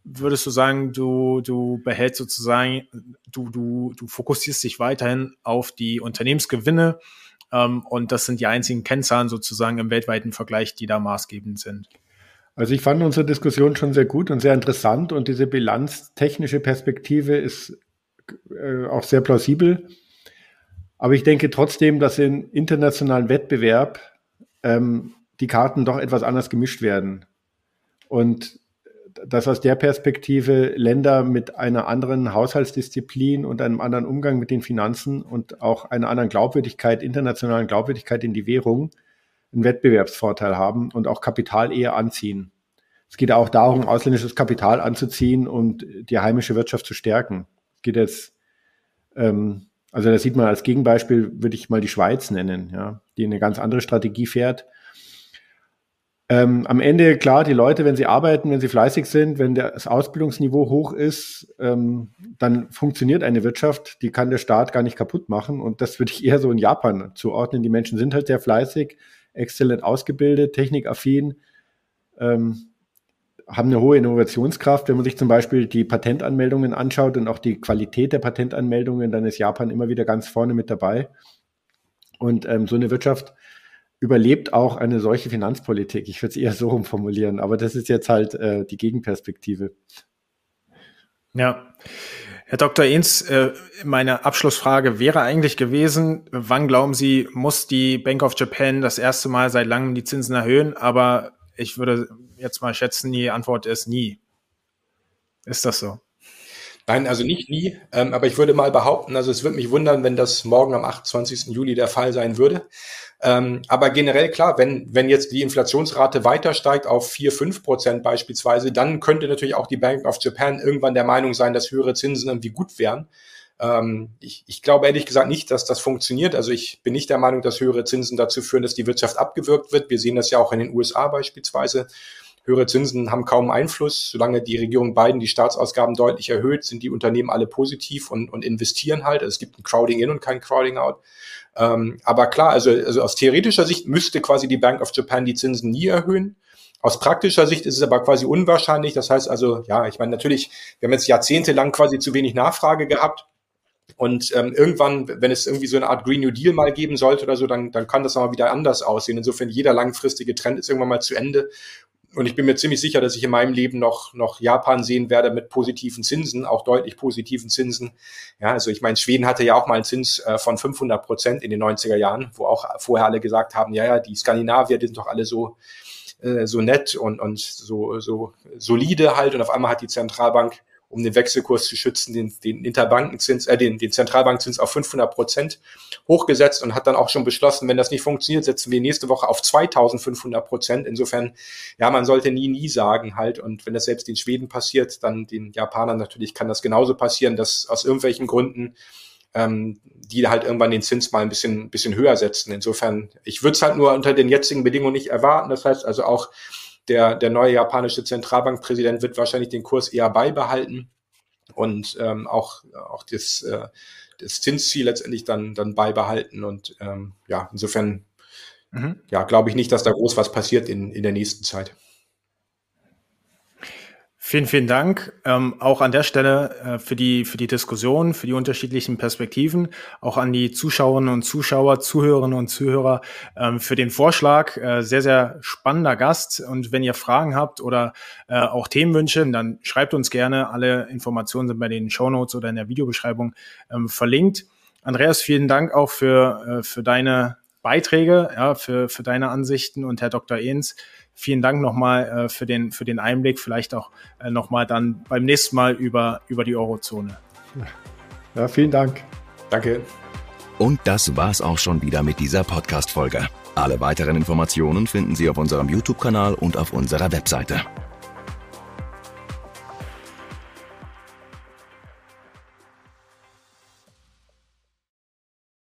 würdest du sagen, du, du behältst sozusagen, du, du, du fokussierst dich weiterhin auf die Unternehmensgewinne ähm, und das sind die einzigen Kennzahlen sozusagen im weltweiten Vergleich, die da maßgebend sind? Also ich fand unsere Diskussion schon sehr gut und sehr interessant und diese bilanztechnische Perspektive ist äh, auch sehr plausibel. Aber ich denke trotzdem, dass im internationalen Wettbewerb ähm, die Karten doch etwas anders gemischt werden. Und dass aus der Perspektive Länder mit einer anderen Haushaltsdisziplin und einem anderen Umgang mit den Finanzen und auch einer anderen Glaubwürdigkeit, internationalen Glaubwürdigkeit in die Währung einen Wettbewerbsvorteil haben und auch Kapital eher anziehen. Es geht auch darum, ausländisches Kapital anzuziehen und die heimische Wirtschaft zu stärken. Es geht jetzt, ähm, also da sieht man als Gegenbeispiel, würde ich mal die Schweiz nennen, ja, die eine ganz andere Strategie fährt. Ähm, am Ende, klar, die Leute, wenn sie arbeiten, wenn sie fleißig sind, wenn das Ausbildungsniveau hoch ist, ähm, dann funktioniert eine Wirtschaft, die kann der Staat gar nicht kaputt machen. Und das würde ich eher so in Japan zuordnen. Die Menschen sind halt sehr fleißig, exzellent ausgebildet, technikaffin, ähm, haben eine hohe Innovationskraft. Wenn man sich zum Beispiel die Patentanmeldungen anschaut und auch die Qualität der Patentanmeldungen, dann ist Japan immer wieder ganz vorne mit dabei. Und ähm, so eine Wirtschaft überlebt auch eine solche Finanzpolitik. Ich würde es eher so umformulieren, aber das ist jetzt halt äh, die Gegenperspektive. Ja. Herr Dr. Ehns, äh, meine Abschlussfrage wäre eigentlich gewesen, wann glauben Sie, muss die Bank of Japan das erste Mal seit langem die Zinsen erhöhen? Aber ich würde jetzt mal schätzen, die Antwort ist nie. Ist das so? Nein, also nicht nie, ähm, aber ich würde mal behaupten, also es würde mich wundern, wenn das morgen am 28. Juli der Fall sein würde. Ähm, aber generell klar, wenn, wenn jetzt die Inflationsrate weiter steigt auf 4, 5 Prozent beispielsweise, dann könnte natürlich auch die Bank of Japan irgendwann der Meinung sein, dass höhere Zinsen irgendwie gut wären. Ähm, ich, ich glaube ehrlich gesagt nicht, dass das funktioniert. Also ich bin nicht der Meinung, dass höhere Zinsen dazu führen, dass die Wirtschaft abgewürgt wird. Wir sehen das ja auch in den USA beispielsweise. Höhere Zinsen haben kaum Einfluss. Solange die Regierung Biden die Staatsausgaben deutlich erhöht, sind die Unternehmen alle positiv und, und investieren halt. Also es gibt ein Crowding in und kein Crowding out. Ähm, aber klar, also, also aus theoretischer Sicht müsste quasi die Bank of Japan die Zinsen nie erhöhen. Aus praktischer Sicht ist es aber quasi unwahrscheinlich. Das heißt also, ja, ich meine, natürlich, wir haben jetzt jahrzehntelang quasi zu wenig Nachfrage gehabt. Und ähm, irgendwann, wenn es irgendwie so eine Art Green New Deal mal geben sollte oder so, dann, dann kann das auch mal wieder anders aussehen. Insofern, jeder langfristige Trend ist irgendwann mal zu Ende. Und ich bin mir ziemlich sicher, dass ich in meinem Leben noch, noch Japan sehen werde mit positiven Zinsen, auch deutlich positiven Zinsen. Ja, also ich meine, Schweden hatte ja auch mal einen Zins äh, von 500 Prozent in den 90er Jahren, wo auch vorher alle gesagt haben, ja, ja, die Skandinavier, die sind doch alle so, äh, so nett und, und so, so solide halt. Und auf einmal hat die Zentralbank um den Wechselkurs zu schützen, den, den Interbankenzins, äh, den, den Zentralbankzins auf 500 Prozent hochgesetzt und hat dann auch schon beschlossen, wenn das nicht funktioniert, setzen wir nächste Woche auf 2500 Prozent. Insofern, ja, man sollte nie, nie sagen halt. Und wenn das selbst in Schweden passiert, dann den Japanern natürlich kann das genauso passieren, dass aus irgendwelchen Gründen ähm, die halt irgendwann den Zins mal ein bisschen, bisschen höher setzen. Insofern, ich würde es halt nur unter den jetzigen Bedingungen nicht erwarten. Das heißt also auch, der, der neue japanische Zentralbankpräsident wird wahrscheinlich den Kurs eher beibehalten und ähm, auch, auch das, äh, das Zinsziel letztendlich dann, dann beibehalten. Und ähm, ja, insofern mhm. ja, glaube ich nicht, dass da groß was passiert in, in der nächsten Zeit. Vielen, vielen Dank ähm, auch an der Stelle äh, für die für die Diskussion, für die unterschiedlichen Perspektiven, auch an die Zuschauerinnen und Zuschauer, Zuhörerinnen und Zuhörer ähm, für den Vorschlag. Äh, sehr, sehr spannender Gast. Und wenn ihr Fragen habt oder äh, auch Themenwünsche, dann schreibt uns gerne. Alle Informationen sind bei den Show Notes oder in der Videobeschreibung ähm, verlinkt. Andreas, vielen Dank auch für äh, für deine Beiträge, ja, für für deine Ansichten und Herr Dr. Ehns vielen Dank nochmal äh, für, den, für den Einblick, vielleicht auch äh, nochmal dann beim nächsten Mal über, über die Eurozone. Ja, vielen Dank. Danke. Und das war's auch schon wieder mit dieser Podcast-Folge. Alle weiteren Informationen finden Sie auf unserem YouTube-Kanal und auf unserer Webseite.